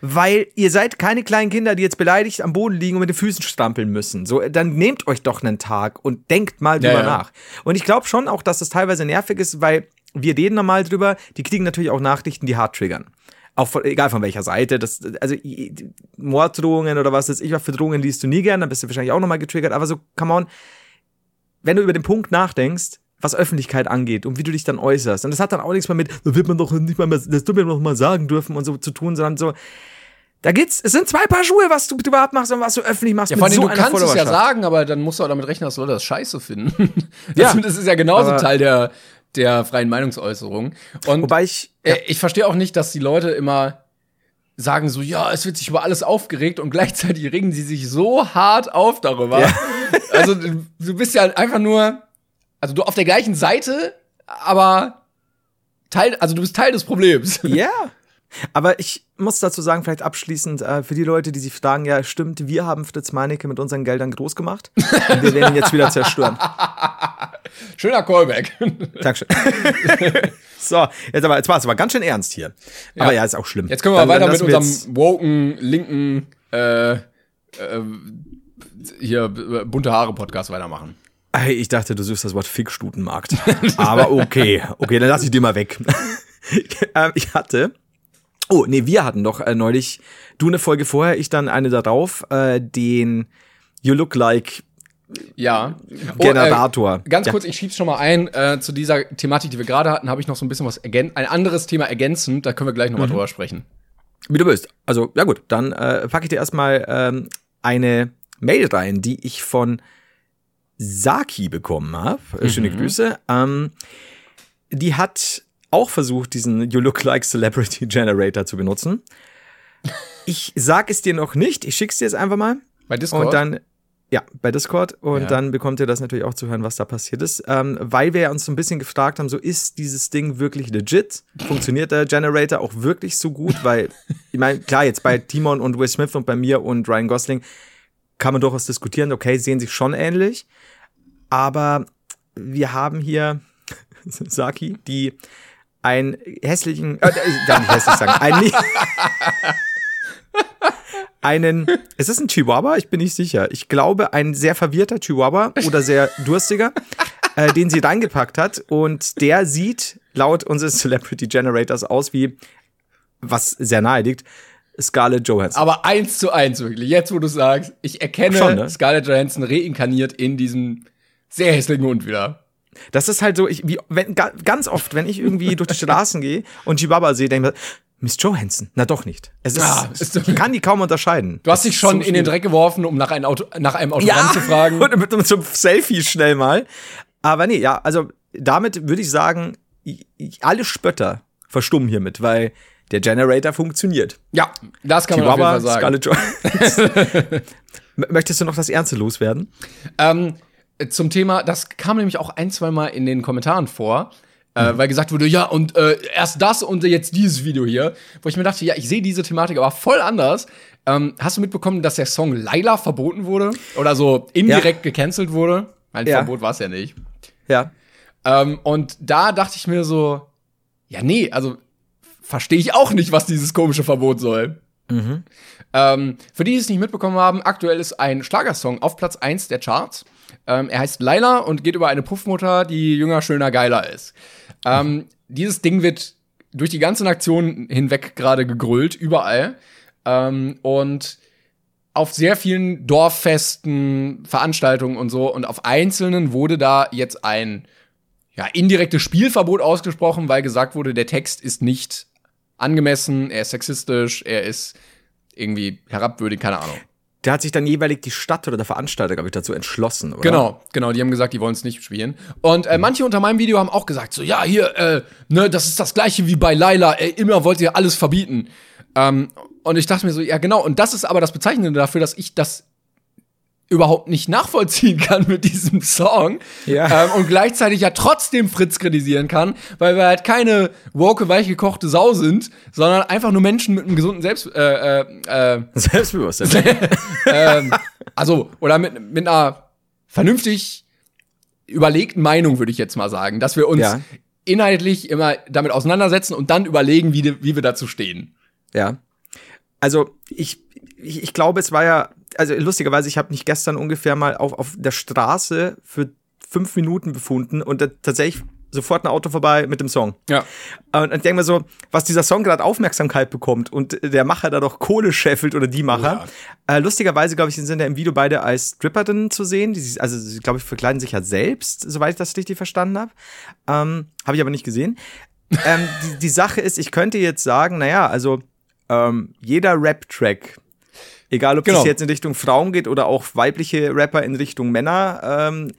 weil ihr seid keine kleinen Kinder, die jetzt beleidigt am Boden liegen und mit den Füßen strampeln müssen. So, dann nehmt euch doch einen Tag und denkt mal drüber Ja, ja. nach. Und ich glaube schon auch, dass das teilweise nervig ist, weil wir reden normal drüber, die kriegen natürlich auch Nachrichten, die hart triggern. Auch von, egal von welcher Seite. Das, also Morddrohungen oder was weiß ich, was für Drohungen liest du nie gern, dann bist du wahrscheinlich auch nochmal getriggert. Aber so, come on, wenn du über den Punkt nachdenkst, was Öffentlichkeit angeht und wie du dich dann äußerst. Und das hat dann auch nichts mehr mit, da wird man doch nicht mal, mehr- das tut mir noch mal sagen dürfen und so zu tun, sondern so, da gibt's, es sind zwei Paar Schuhe, was du privat machst und was du öffentlich machst. Ja, vor allem, so du kannst es ja sagen, aber dann musst du auch damit rechnen, dass Leute das scheiße finden. Ja. das, das ist ja genauso Teil der, der freien Meinungsäußerung. Und Wobei ich, äh, ich verstehe auch nicht, dass die Leute immer sagen so, ja, es wird sich über alles aufgeregt und gleichzeitig regen sie sich so hart auf darüber. Ja. Also du du bist ja einfach nur, also du auf der gleichen Seite, aber Teil, also du bist Teil des Problems. Ja. Aber ich muss dazu sagen, vielleicht abschließend, äh, für die Leute, die sich fragen, ja, stimmt, wir haben Fritz Meinecke mit unseren Geldern groß gemacht. Und wir werden ihn jetzt wieder zerstören. Schöner Callback. Dankeschön. so, jetzt aber, jetzt war es aber ganz schön ernst hier. Aber ja, ist auch schlimm. Jetzt können wir Dann- weiter dann mit wir unserem woken, linken, äh, äh, hier, bunte Haare-Podcast weitermachen. Ich dachte, du suchst das Wort Fickstutenmarkt. Aber okay, okay, dann lass ich dir mal weg. ähm, ich hatte, oh, nee, wir hatten doch äh, neulich, du eine Folge vorher, ich dann eine darauf, äh, den You Look Like Ja. Generator. Oh, äh, ganz Ja. kurz, ich schieb's schon mal ein. Äh, zu dieser Thematik, die wir gerade hatten, habe ich noch so ein bisschen was ergän ein anderes Thema ergänzend. Da können wir gleich noch mal Mhm. drüber sprechen. Wie du willst. Also, ja gut, dann äh, packe ich dir erstmal ähm, eine Mail rein, die ich von Saki bekommen habe. Äh, Schöne Grüße. Ähm, die hat auch versucht, diesen You Look Like Celebrity Generator zu benutzen. Ich sag es dir noch nicht, ich schick's dir jetzt einfach mal. Bei Discord. Und dann, ja, bei Discord. Und Ja. dann bekommt ihr das natürlich auch zu hören, was da passiert ist. Ähm, weil wir uns so ein bisschen gefragt haben, so ist dieses Ding wirklich legit? Funktioniert der Generator auch wirklich so gut? Weil, ich meine, klar, jetzt bei Timon und Will Smith und bei mir und Ryan Gosling kann man durchaus diskutieren, okay, sehen sich schon ähnlich. Aber wir haben hier Saki, die einen hässlichen, äh, darf nicht hässlich sagen, einen, einen, ist das ein Chihuahua? Ich bin nicht sicher. Ich glaube, ein sehr verwirrter Chihuahua oder sehr durstiger, äh, den sie reingepackt hat. Und der sieht laut unseres Celebrity Generators aus wie, was sehr nahe liegt, Scarlett Johansson. Aber eins zu eins wirklich. Jetzt, wo du sagst, ich erkenne Schon, ne? Scarlett Johansson reinkarniert in diesem sehr hässlichen Hund wieder. Das ist halt so, ich, wie, wenn, ga, ganz oft, wenn ich irgendwie durch die Straßen gehe und Chihuahua sehe, denke ich mir, Miss Johansson, na doch nicht. Es ist, Ah, ist ich kann die kaum unterscheiden. Du hast dich schon in den Dreck geworfen, um nach, einem Auto, nach einem Autogramm zu fragen. und mit, mit so einem Selfie schnell mal. Aber nee, ja, also damit würde ich sagen, alle Spötter verstummen hiermit, weil der Generator funktioniert. Ja, das kann man Chihuahua, auf jeden Fall sagen. Scarlett Johansson. Möchtest du noch das Ernste loswerden? Ähm, zum Thema, das kam nämlich auch ein, zwei Mal in den Kommentaren vor, äh, weil gesagt wurde, ja, und äh, erst das und jetzt dieses Video hier, wo ich mir dachte, ja, ich sehe diese Thematik aber voll anders. Ähm, hast du mitbekommen, dass der Song Laila verboten wurde? Oder so indirekt gecancelt wurde? Ein Ja. Verbot war es ja nicht. Ja. Ähm, und da dachte ich mir so, ja, nee, also verstehe ich auch nicht, was dieses komische Verbot soll. Ähm, für die, die es nicht mitbekommen haben, aktuell ist ein Schlagersong auf Platz 1 der Charts. Ähm, er heißt Laila und geht über eine Puffmutter, die jünger, schöner, geiler ist. Ähm, dieses Ding wird durch die ganze Nation hinweg gerade gegrölt, überall. Ähm, und auf sehr vielen Dorffesten, Veranstaltungen und so und auf einzelnen wurde da jetzt ein ja, indirektes Spielverbot ausgesprochen, weil gesagt wurde, der Text ist nicht angemessen, er ist sexistisch, er ist irgendwie herabwürdig, keine Ahnung. Da hat sich dann jeweilig die Stadt oder der Veranstalter, glaube ich, dazu entschlossen, oder? Genau, genau, die haben gesagt, die wollen es nicht spielen. Und äh, manche unter meinem Video haben auch gesagt, so, ja, hier, äh, ne, das ist das gleiche wie bei Laila, ey, immer wollt ihr alles verbieten. Ähm, und ich dachte mir so, ja, genau, und das ist aber das Bezeichnende dafür, dass ich das überhaupt nicht nachvollziehen kann mit diesem Song. Ja. Ähm, und gleichzeitig ja trotzdem Fritz kritisieren kann, weil wir halt keine woke, weich gekochte Sau sind, sondern einfach nur Menschen mit einem gesunden Selbst, äh, äh, äh, Selbstbewusstsein. ähm, also, oder mit, mit einer vernünftig überlegten Meinung, würde ich jetzt mal sagen, dass wir uns Ja. inhaltlich immer damit auseinandersetzen und dann überlegen, wie, wie wir dazu stehen. Ja. Also ich, ich, ich glaube, es war ja, also lustigerweise, ich habe mich gestern ungefähr mal auf, auf der Straße für fünf Minuten befunden und da tatsächlich sofort ein Auto vorbei mit dem Song. Ja. Und ich denke mir so, was dieser Song gerade Aufmerksamkeit bekommt und der Macher da doch Kohle scheffelt oder die Macher. Äh, lustigerweise, glaube ich, sind ja im Video beide als Stripperinnen zu sehen. Die, also, sie, glaube ich, verkleiden sich ja selbst, soweit ich das richtig verstanden habe. Ähm, habe ich aber nicht gesehen. ähm, die, die Sache ist, ich könnte jetzt sagen, naja, also ähm, jeder Rap-Track, egal ob Genau. das jetzt in Richtung Frauen geht oder auch weibliche Rapper in Richtung Männer, ähm,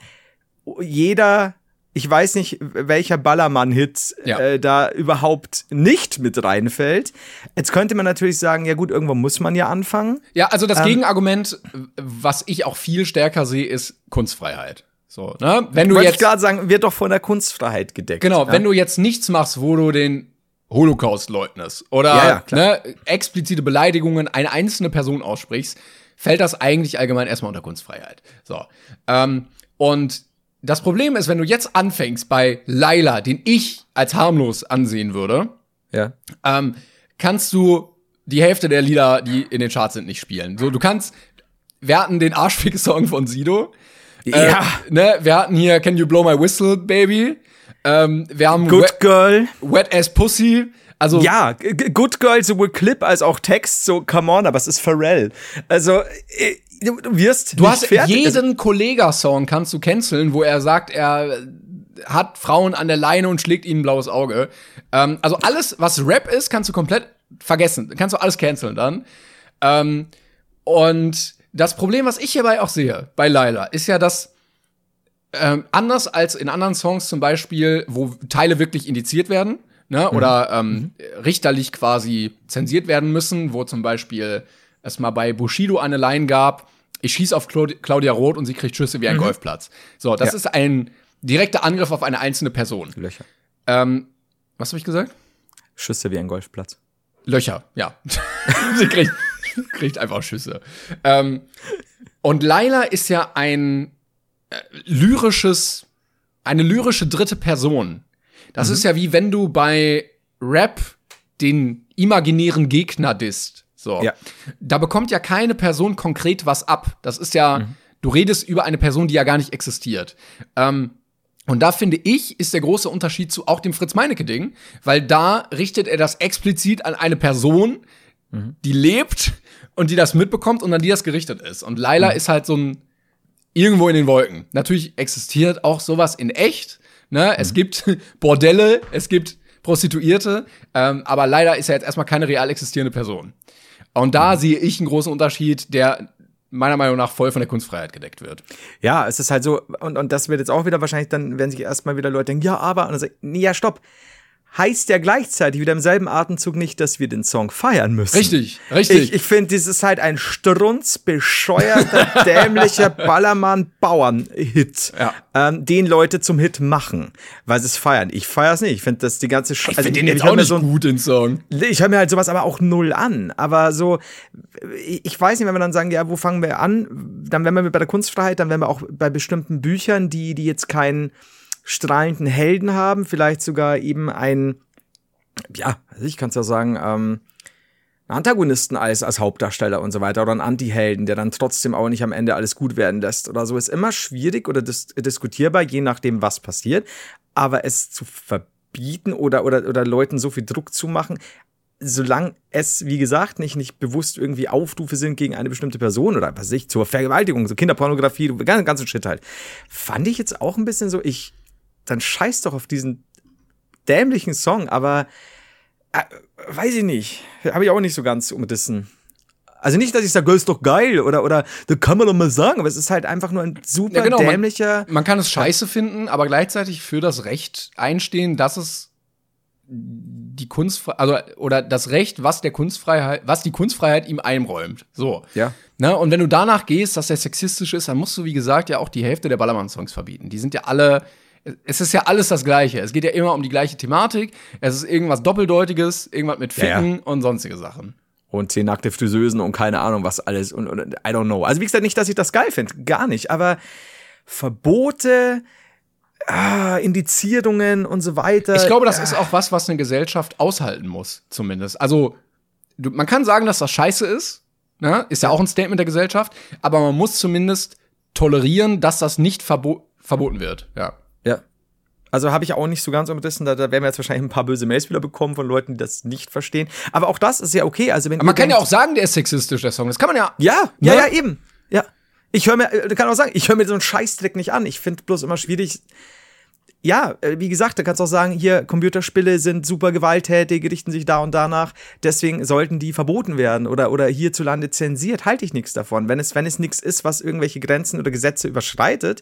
jeder, ich weiß nicht, welcher Ballermann-Hit Ja. äh, da überhaupt nicht mit reinfällt. Jetzt könnte man natürlich sagen, ja gut, irgendwo muss man ja anfangen. Ja, also das Ähm, Gegenargument, was ich auch viel stärker sehe, ist Kunstfreiheit. So, ne? Wenn du jetzt gerade sagen, wird doch von der Kunstfreiheit gedeckt. Genau, ja? wenn du jetzt nichts machst, wo du den Holocaust leugnest oder Ja, ja, ne, explizite Beleidigungen eine einzelne Person aussprichst, fällt das eigentlich allgemein erstmal unter Kunstfreiheit. So. Ähm, und das Problem ist, wenn du jetzt anfängst bei Laila, den ich als harmlos ansehen würde, ja. ähm, kannst du die Hälfte der Lieder, die in den Charts sind, nicht spielen. So, du kannst, wir hatten den Arschfick-Song von Sido. Äh, Ja. ne, wir hatten hier Can You Blow My Whistle, Baby. Ähm, wir haben Good Wet, Girl. Wet Ass Pussy. Also, Ja, Good Girl, sowohl Clip als auch Text, so come on, aber es ist Pharrell. Also, äh, Du, wirst Du hast fertig. Also, jeden Kollega-Song kannst du canceln, wo er sagt, er hat Frauen an der Leine und schlägt ihnen ein blaues Auge. Ähm, also alles, was Rap ist, kannst du komplett vergessen. Kannst du alles canceln dann. Ähm, und das Problem, was ich hierbei auch sehe, bei Laila, ist ja, dass ähm, anders als in anderen Songs zum Beispiel, wo Teile wirklich indiziert werden, ne, oder ähm, richterlich quasi zensiert werden müssen, wo zum Beispiel es mal bei Bushido eine Line gab, ich schieß auf Claudi Claudia Roth und sie kriegt Schüsse wie ein Golfplatz. So, das Ja. ist ein direkter Angriff auf eine einzelne Person. Löcher. Ähm, was habe ich gesagt? Schüsse wie ein Golfplatz. Löcher, ja. Sie kriegt, kriegt einfach Schüsse. Ähm, und Laila ist ja ein lyrisches, eine lyrische dritte Person. Das ist ja wie wenn du bei Rap den imaginären Gegner disst. So. Ja. Da bekommt ja keine Person konkret was ab. Das ist ja, du redest über eine Person, die ja gar nicht existiert. Ähm, und da finde ich, ist der große Unterschied zu auch dem Fritz Meinecke-Ding, weil da richtet er das explizit an eine Person, die lebt und die das mitbekommt und an die das gerichtet ist. Und Laila ist halt so ein irgendwo in den Wolken. Natürlich existiert auch sowas in echt. Ne? Es gibt Bordelle, es gibt Prostituierte, ähm, aber leider ist er jetzt erstmal keine real existierende Person. Und da sehe ich einen großen Unterschied, der meiner Meinung nach voll von der Kunstfreiheit gedeckt wird. Ja, es ist halt so, und, und das wird jetzt auch wieder wahrscheinlich, dann werden sich erstmal wieder Leute denken, ja, aber, und dann sag ich, nee, ja, stopp. Heißt ja gleichzeitig wieder im selben Atemzug nicht, dass wir den Song feiern müssen. Richtig, richtig. Ich, ich finde, das ist halt ein strunzbescheuerter, dämlicher Ballermann-Bauern-Hit, Ja. ähm, den Leute zum Hit machen, weil sie es feiern. Ich feiere es nicht. Ich finde, dass die ganze Sch ich finde den jetzt auch nicht so ein- gut, den Song. ich höre mir halt sowas aber auch null an. Aber so, ich ich weiß nicht, wenn wir dann sagen, ja, wo fangen wir an? Dann wären wir bei der Kunstfreiheit, dann wären wir auch bei bestimmten Büchern, die, die jetzt keinen strahlenden Helden haben, vielleicht sogar eben ein, ja, also ich kann es ja sagen, ähm, einen Antagonisten als, als Hauptdarsteller und so weiter oder einen Anti-Helden, der dann trotzdem auch nicht am Ende alles gut werden lässt oder so, ist immer schwierig oder dis diskutierbar, je nachdem, was passiert. Aber es zu verbieten oder, oder, oder Leuten so viel Druck zu machen, solange es, wie gesagt, nicht, nicht bewusst irgendwie Aufrufe sind gegen eine bestimmte Person oder was weiß ich, zur Vergewaltigung, so Kinderpornografie, ganz, ganzen Shit halt. Fand ich jetzt auch ein bisschen so, ich, dann scheiß doch auf diesen dämlichen Song, aber äh, weiß ich nicht. Habe ich auch nicht so ganz umrissen. Also nicht, dass ich sage, ist doch geil oder, oder, da kann man doch mal sagen, aber es ist halt einfach nur ein super Ja, genau, man- dämlicher. Man kann es scheiße finden, aber gleichzeitig für das Recht einstehen, dass es die Kunstfreiheit, also oder das Recht, was der Kunstfreiheit, was die Kunstfreiheit ihm einräumt. So. Ja. Ne? Und wenn du danach gehst, dass der sexistisch ist, dann musst du, wie gesagt, ja auch die Hälfte der Ballermann-Songs verbieten. Die sind ja alle, es ist ja alles das Gleiche. Es geht ja immer um die gleiche Thematik. Es ist irgendwas Doppeldeutiges, irgendwas mit Ja, ja. Ficken und sonstige Sachen. und zehn nackte Friseusen und keine Ahnung was alles und, und I don't know. Also wie gesagt, nicht, dass ich das geil finde, gar nicht, aber Verbote, ah, Indizierungen und so weiter. Ich glaube, das ist auch was, was eine Gesellschaft aushalten muss, zumindest. Also, du, man kann sagen, dass das scheiße ist. Ne? Ist ja auch ein Statement der Gesellschaft. Aber man muss zumindest tolerieren, dass das nicht verbo verboten wird. Ja. Ja. Also habe ich auch nicht so ganz umrissen, da, da werden wir jetzt wahrscheinlich ein paar böse Mails wieder bekommen von Leuten, die das nicht verstehen. Aber auch das ist ja okay. Also wenn Aber man ihr kann ja denkt- auch sagen, der ist sexistisch, der Song. Das kann man ja. Ja, ja, Ne? ja, eben. Ja. Ich höre mir, äh, kann auch sagen, ich höre mir so einen Scheißdreck nicht an. Ich finde bloß immer schwierig. Ja, äh, wie gesagt, da kannst du auch sagen, hier, Computerspiele sind super gewalttätig, richten sich da und danach. Deswegen sollten die verboten werden oder, oder hierzulande zensiert. Halte ich nichts davon. Wenn es, wenn es nichts ist, was irgendwelche Grenzen oder Gesetze überschreitet,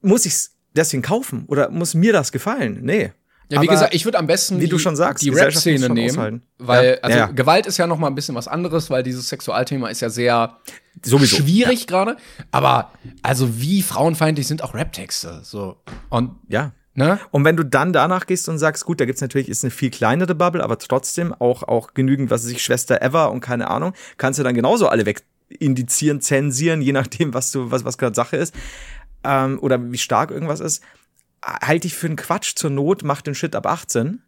muss ich es deswegen kaufen oder muss mir das gefallen? Nee. Ja, wie Aber gesagt, ich würde am besten wie du schon sagst, die Rap-Szene nehmen. aushalten. Weil, Ja, also ja. Gewalt ist ja noch mal ein bisschen was anderes, weil dieses Sexualthema ist ja sehr Sowieso. schwierig gerade. Aber also wie frauenfeindlich sind auch Rap-Texte. So. Und, Ja. ne? Und wenn du dann danach gehst und sagst, gut, da gibt's natürlich, ist eine viel kleinere Bubble, aber trotzdem auch, auch genügend, was weiß ich, Schwester Ever und keine Ahnung, kannst du dann genauso alle weg indizieren, zensieren, je nachdem, was du, was, was gerade Sache ist, ähm, oder wie stark irgendwas ist. Halte ich für einen Quatsch zur Not, mach den Shit ab 18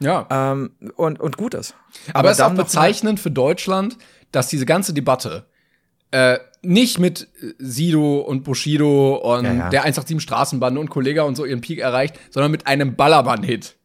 Ja. ähm, und, und gut ist. Aber, es ist auch bezeichnend für Deutschland, dass diese ganze Debatte äh, nicht mit Sido und Bushido und Ja, ja. der 187 Straßenbande und Kollega und so ihren Peak erreicht, sondern mit einem Ballermann-Hit.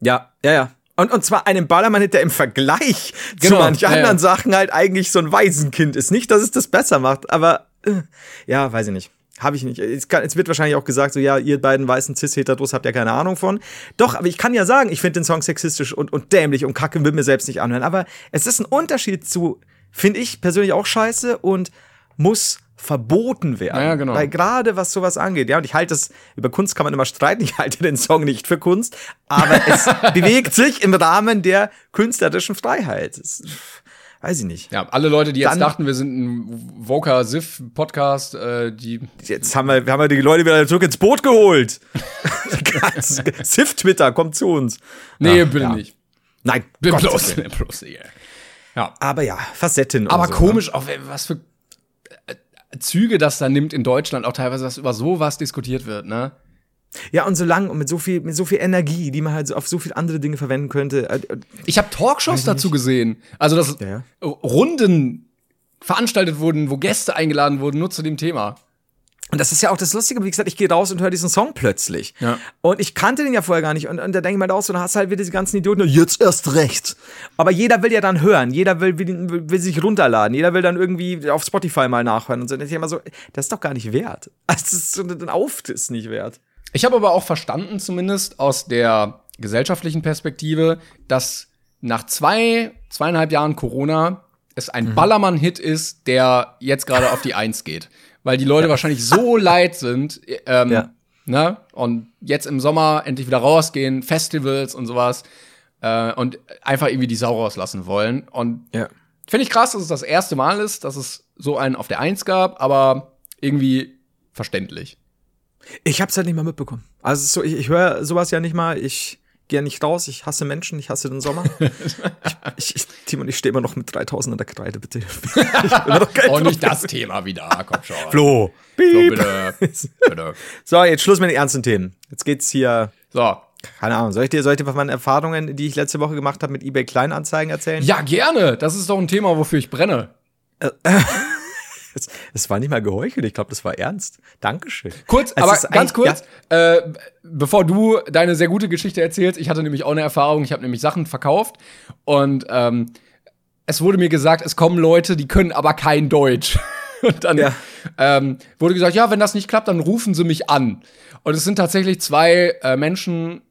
Ja, ja, ja. Und, und zwar einem Ballermann-Hit, der im Vergleich Genau, zu manch ja, anderen. Sachen halt eigentlich so ein Waisenkind ist. Nicht, dass es das besser macht, aber äh, ja, weiß ich nicht. Habe ich nicht. Es, kann, es wird wahrscheinlich auch gesagt, so ja, ihr beiden weißen Cis-Heteros habt ja keine Ahnung von. Doch, aber ich kann ja sagen, ich finde den Song sexistisch und, und dämlich und kacke, will mir selbst nicht anhören. Aber es ist ein Unterschied zu, finde ich persönlich auch scheiße und muss verboten werden. Ja, genau. Weil gerade was sowas angeht, ja, und ich halte es, über Kunst kann man immer streiten, ich halte den Song nicht für Kunst, aber es bewegt sich im Rahmen der künstlerischen Freiheit. Das, weiß ich nicht. Ja, alle Leute, die jetzt Dann- dachten, wir sind ein Voker Sif Podcast, äh, die Jetzt haben wir, wir haben wir die Leute wieder zurück ins Boot geholt. Ganz- Sif Twitter, kommt zu uns. Nee, Ja, bitte ja. nicht. Nein, Bitte Gottes bloß, bloß, yeah. Ja. Aber ja, Facetten. Aber und so, komisch, auch wenn- was für äh, Züge das da nimmt in Deutschland, auch teilweise, dass über sowas diskutiert wird, ne? Ja, und so lang und mit so viel, mit so viel Energie, die man halt auf so viele andere Dinge verwenden könnte. Äh, äh, Ich habe Talkshows dazu gesehen. Also, dass Ja. Runden veranstaltet wurden, wo Gäste eingeladen wurden, nur zu dem Thema. Und das ist ja auch das Lustige, wie gesagt, ich gehe raus und höre diesen Song plötzlich. Ja. Und ich kannte den ja vorher gar nicht. Und, und da denke ich mir halt auch so, dann hast du halt wieder diese ganzen Idioten, "Na, jetzt erst recht. Aber jeder will ja dann hören, jeder will, will, will, sich runterladen, jeder will dann irgendwie auf Spotify mal nachhören und so. Und ich immer so, das ist doch gar nicht wert. Also, das ist so ein Auf ist nicht wert. Ich habe aber auch verstanden, zumindest aus der gesellschaftlichen Perspektive, dass nach zwei, zweieinhalb Jahren Corona es ein Mhm. Ballermann-Hit ist, der jetzt gerade auf die Eins geht. Weil die Leute wahrscheinlich so leid sind, ähm, Ja. ne? Und jetzt im Sommer endlich wieder rausgehen, Festivals und sowas. Äh, und einfach irgendwie die Sau rauslassen wollen. Und Ja. finde ich krass, dass es das erste Mal ist, dass es so einen auf der Eins gab, aber irgendwie verständlich. Ich hab's halt nicht mal mitbekommen. Also es so, ich, ich höre sowas ja nicht mal. Ich gehe ja nicht raus. Ich hasse Menschen. Ich hasse den Sommer. ich, ich, Timon, ich stehe immer noch mit 3000 an der Kreide, bitte. Auch nicht das Thema wieder, komm schon. Flo. So, bitte, bitte. So, jetzt Schluss mit den ernsten Themen. Jetzt geht's hier, So. keine Ahnung, soll ich dir, soll ich dir von meinen Erfahrungen, die ich letzte Woche gemacht habe, mit eBay Kleinanzeigen erzählen? Ja, gerne. Das ist doch ein Thema, wofür ich brenne. Es, war nicht mal geheuchelt, ich glaube, das war ernst. Dankeschön. Kurz, Es aber ganz kurz, äh, bevor du deine sehr gute Geschichte erzählst, ich hatte nämlich auch eine Erfahrung, ich habe nämlich Sachen verkauft und ähm, es wurde mir gesagt, es kommen Leute, die können aber kein Deutsch. Und dann Ja. ähm, wurde gesagt, ja, wenn das nicht klappt, dann rufen sie mich an. Und es sind tatsächlich zwei äh, Menschen,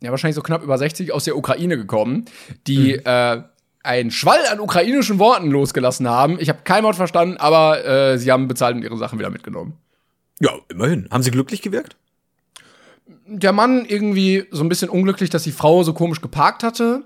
ja wahrscheinlich so knapp über 60 aus der Ukraine gekommen, die Mhm. äh, einen Schwall an ukrainischen Worten losgelassen haben. Ich habe kein Wort verstanden, aber äh, sie haben bezahlt und ihre Sachen wieder mitgenommen. Ja, immerhin. Haben sie glücklich gewirkt? der Mann irgendwie so ein bisschen unglücklich, dass die Frau so komisch geparkt hatte,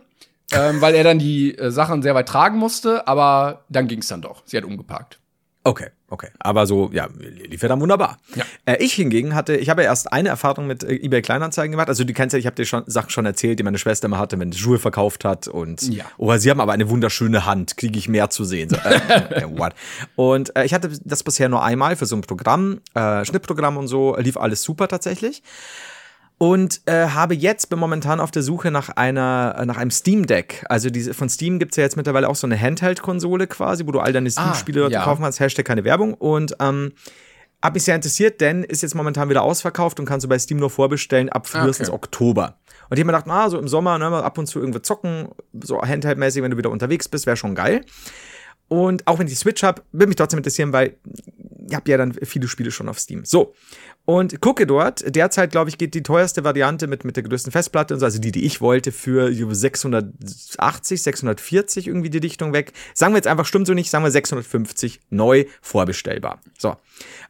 ähm, weil er dann die äh, Sachen sehr weit tragen musste, aber dann ging es dann doch. Sie hat umgeparkt. Okay, okay. Aber so, ja, lief ja dann wunderbar. Ja. Äh, ich hingegen hatte, ich habe ja erst eine Erfahrung mit äh, eBay Kleinanzeigen gemacht. Also du kennst ja, ich habe dir schon Sachen schon erzählt, die meine Schwester immer hatte, wenn sie Schuhe verkauft hat und Ja. oh, sie haben aber eine wunderschöne Hand, kriege ich mehr zu sehen. So, äh, äh, what? Und äh, ich hatte das bisher nur einmal für so ein Programm, äh, Schnittprogramm und so, lief alles super tatsächlich. Und äh, habe jetzt, bin momentan auf der Suche nach einer, nach einem Steam Deck. Also diese, von Steam gibt's ja jetzt mittlerweile auch so eine Handheld-Konsole quasi, wo du all deine Steam-Spiele Ah, ja. kaufen kannst. Hashtag keine Werbung. Und ähm, hab mich sehr interessiert, denn ist jetzt momentan wieder ausverkauft und kannst du bei Steam nur vorbestellen ab frühestens Okay. Oktober. Und ich hab mir gedacht, ah, so im Sommer, ne, mal ab und zu irgendwo zocken, so Handheld-mäßig, wenn du wieder unterwegs bist, wäre schon geil. Und auch wenn ich die Switch habe, würde mich trotzdem interessieren, weil ich habe ja dann viele Spiele schon auf Steam. So. Und gucke dort, derzeit, glaube ich, geht die teuerste Variante mit, mit der größten Festplatte und so, also die, die ich wollte, für 680, 640 irgendwie die Dichtung weg. Sagen wir jetzt einfach, stimmt so nicht, sagen wir 650 neu vorbestellbar. So.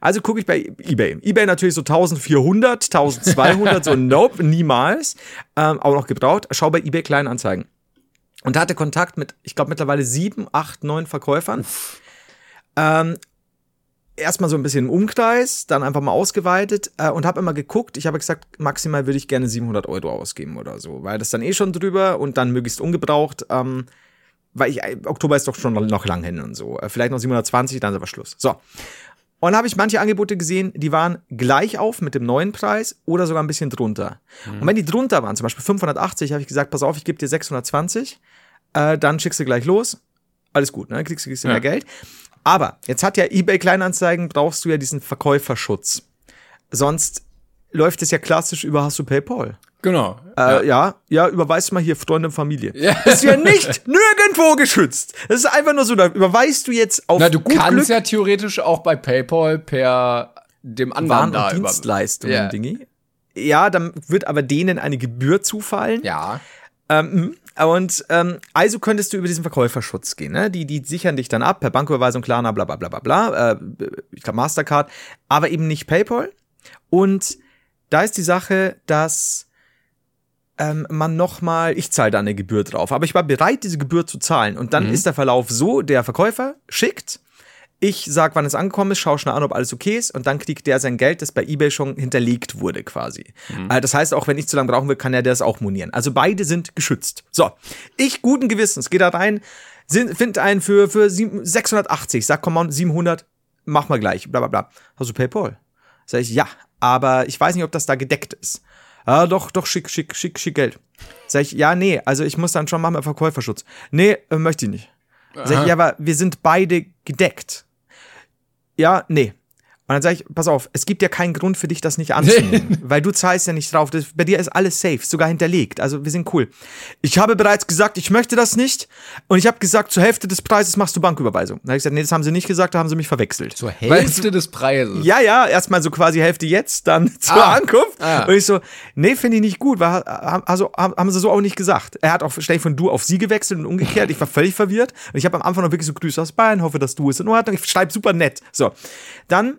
Also gucke ich bei eBay. eBay natürlich so 1400, 1200, so nope, niemals. Ähm, auch noch gebraucht. Schau bei eBay Kleinanzeigen. Und hatte Kontakt mit, ich glaube, mittlerweile sieben, acht, neun Verkäufern. Ähm, erstmal so ein bisschen im Umkreis, dann einfach mal ausgeweitet äh, und habe immer geguckt. Ich habe gesagt, maximal würde ich gerne 700 Euro ausgeben oder so, weil das dann eh schon drüber und dann möglichst ungebraucht. Ähm, weil ich, äh, Oktober ist doch schon noch, lang hin und so. Äh, vielleicht noch 720, dann ist aber Schluss. So. Und dann habe ich manche Angebote gesehen, die waren gleich auf mit dem neuen Preis oder sogar ein bisschen drunter. Und wenn die drunter waren, zum Beispiel 580, habe ich gesagt, pass auf, ich gebe dir 620, äh, dann schickst du gleich los. Alles gut, ne? Kriegst, kriegst du mehr Ja. Geld. Aber jetzt hat ja eBay Kleinanzeigen, brauchst du ja diesen Verkäuferschutz. Sonst läuft es ja klassisch über Hast du PayPal. Genau. Äh, ja. ja, überweist mal hier Freunde und Familie. Ist ja nicht nirgendwo geschützt. Das ist einfach nur so, da überweist du jetzt auf Na, du kannst Glück ja theoretisch auch bei PayPal per dem anderen Waren da über- Dienstleistungen, Ja. Dingi. Ja, dann wird aber denen eine Gebühr zufallen. Ja. Ähm, und ähm, also könntest du über diesen Verkäuferschutz gehen. Ne? Die, die sichern dich dann ab per Banküberweisung, Klarna, bla bla bla bla bla. Äh, ich glaube Mastercard, aber eben nicht PayPal. Und da ist die Sache, dass ähm, man nochmal, ich zahle da eine Gebühr drauf, aber ich war bereit, diese Gebühr zu zahlen. Und dann ist der Verlauf so, der Verkäufer schickt, ich sag, wann es angekommen ist, schau schnell an, ob alles okay ist und dann kriegt der sein Geld, das bei eBay schon hinterlegt wurde quasi. Äh, das heißt, auch wenn ich zu lange brauchen will, kann er das auch monieren. Also beide sind geschützt. So, ich guten Gewissens, gehe da rein, finde einen für, für sieben- 680, sag, komm on, 700, mach mal gleich, bla bla bla. Hast du PayPal? Sag ich, ja, aber ich weiß nicht, ob das da gedeckt ist. Ah, doch, doch, schick, schick, schick, schick Geld. Sag ich, ja, nee, also ich muss dann schon machen Verkäuferschutz. Nee, äh, möchte ich nicht. Sag ich, ja, aber wir sind beide gedeckt. Ja, nee. Und dann sage ich, pass auf, es gibt ja keinen Grund für dich, das nicht anzunehmen, weil du zahlst ja nicht drauf. Das, bei dir ist alles safe, sogar hinterlegt. Also wir sind cool. Ich habe bereits gesagt, ich möchte das nicht. Und ich habe gesagt, zur Hälfte des Preises machst du Banküberweisung. Dann habe ich gesagt, nee, das haben sie nicht gesagt, da haben sie mich verwechselt. Zur Hälfte des Preises. Ja, ja, erstmal so quasi Hälfte jetzt, dann zur Ah. Ankunft. Ah. Und ich so, nee, finde ich nicht gut, weil, also haben sie so auch nicht gesagt. Er hat auch ständig von du auf sie gewechselt und umgekehrt. Ich war völlig verwirrt. Und ich habe am Anfang noch wirklich so Grüße aus Bayern, hoffe, dass du ist in Ordnung. Ich schreibe super nett. So, dann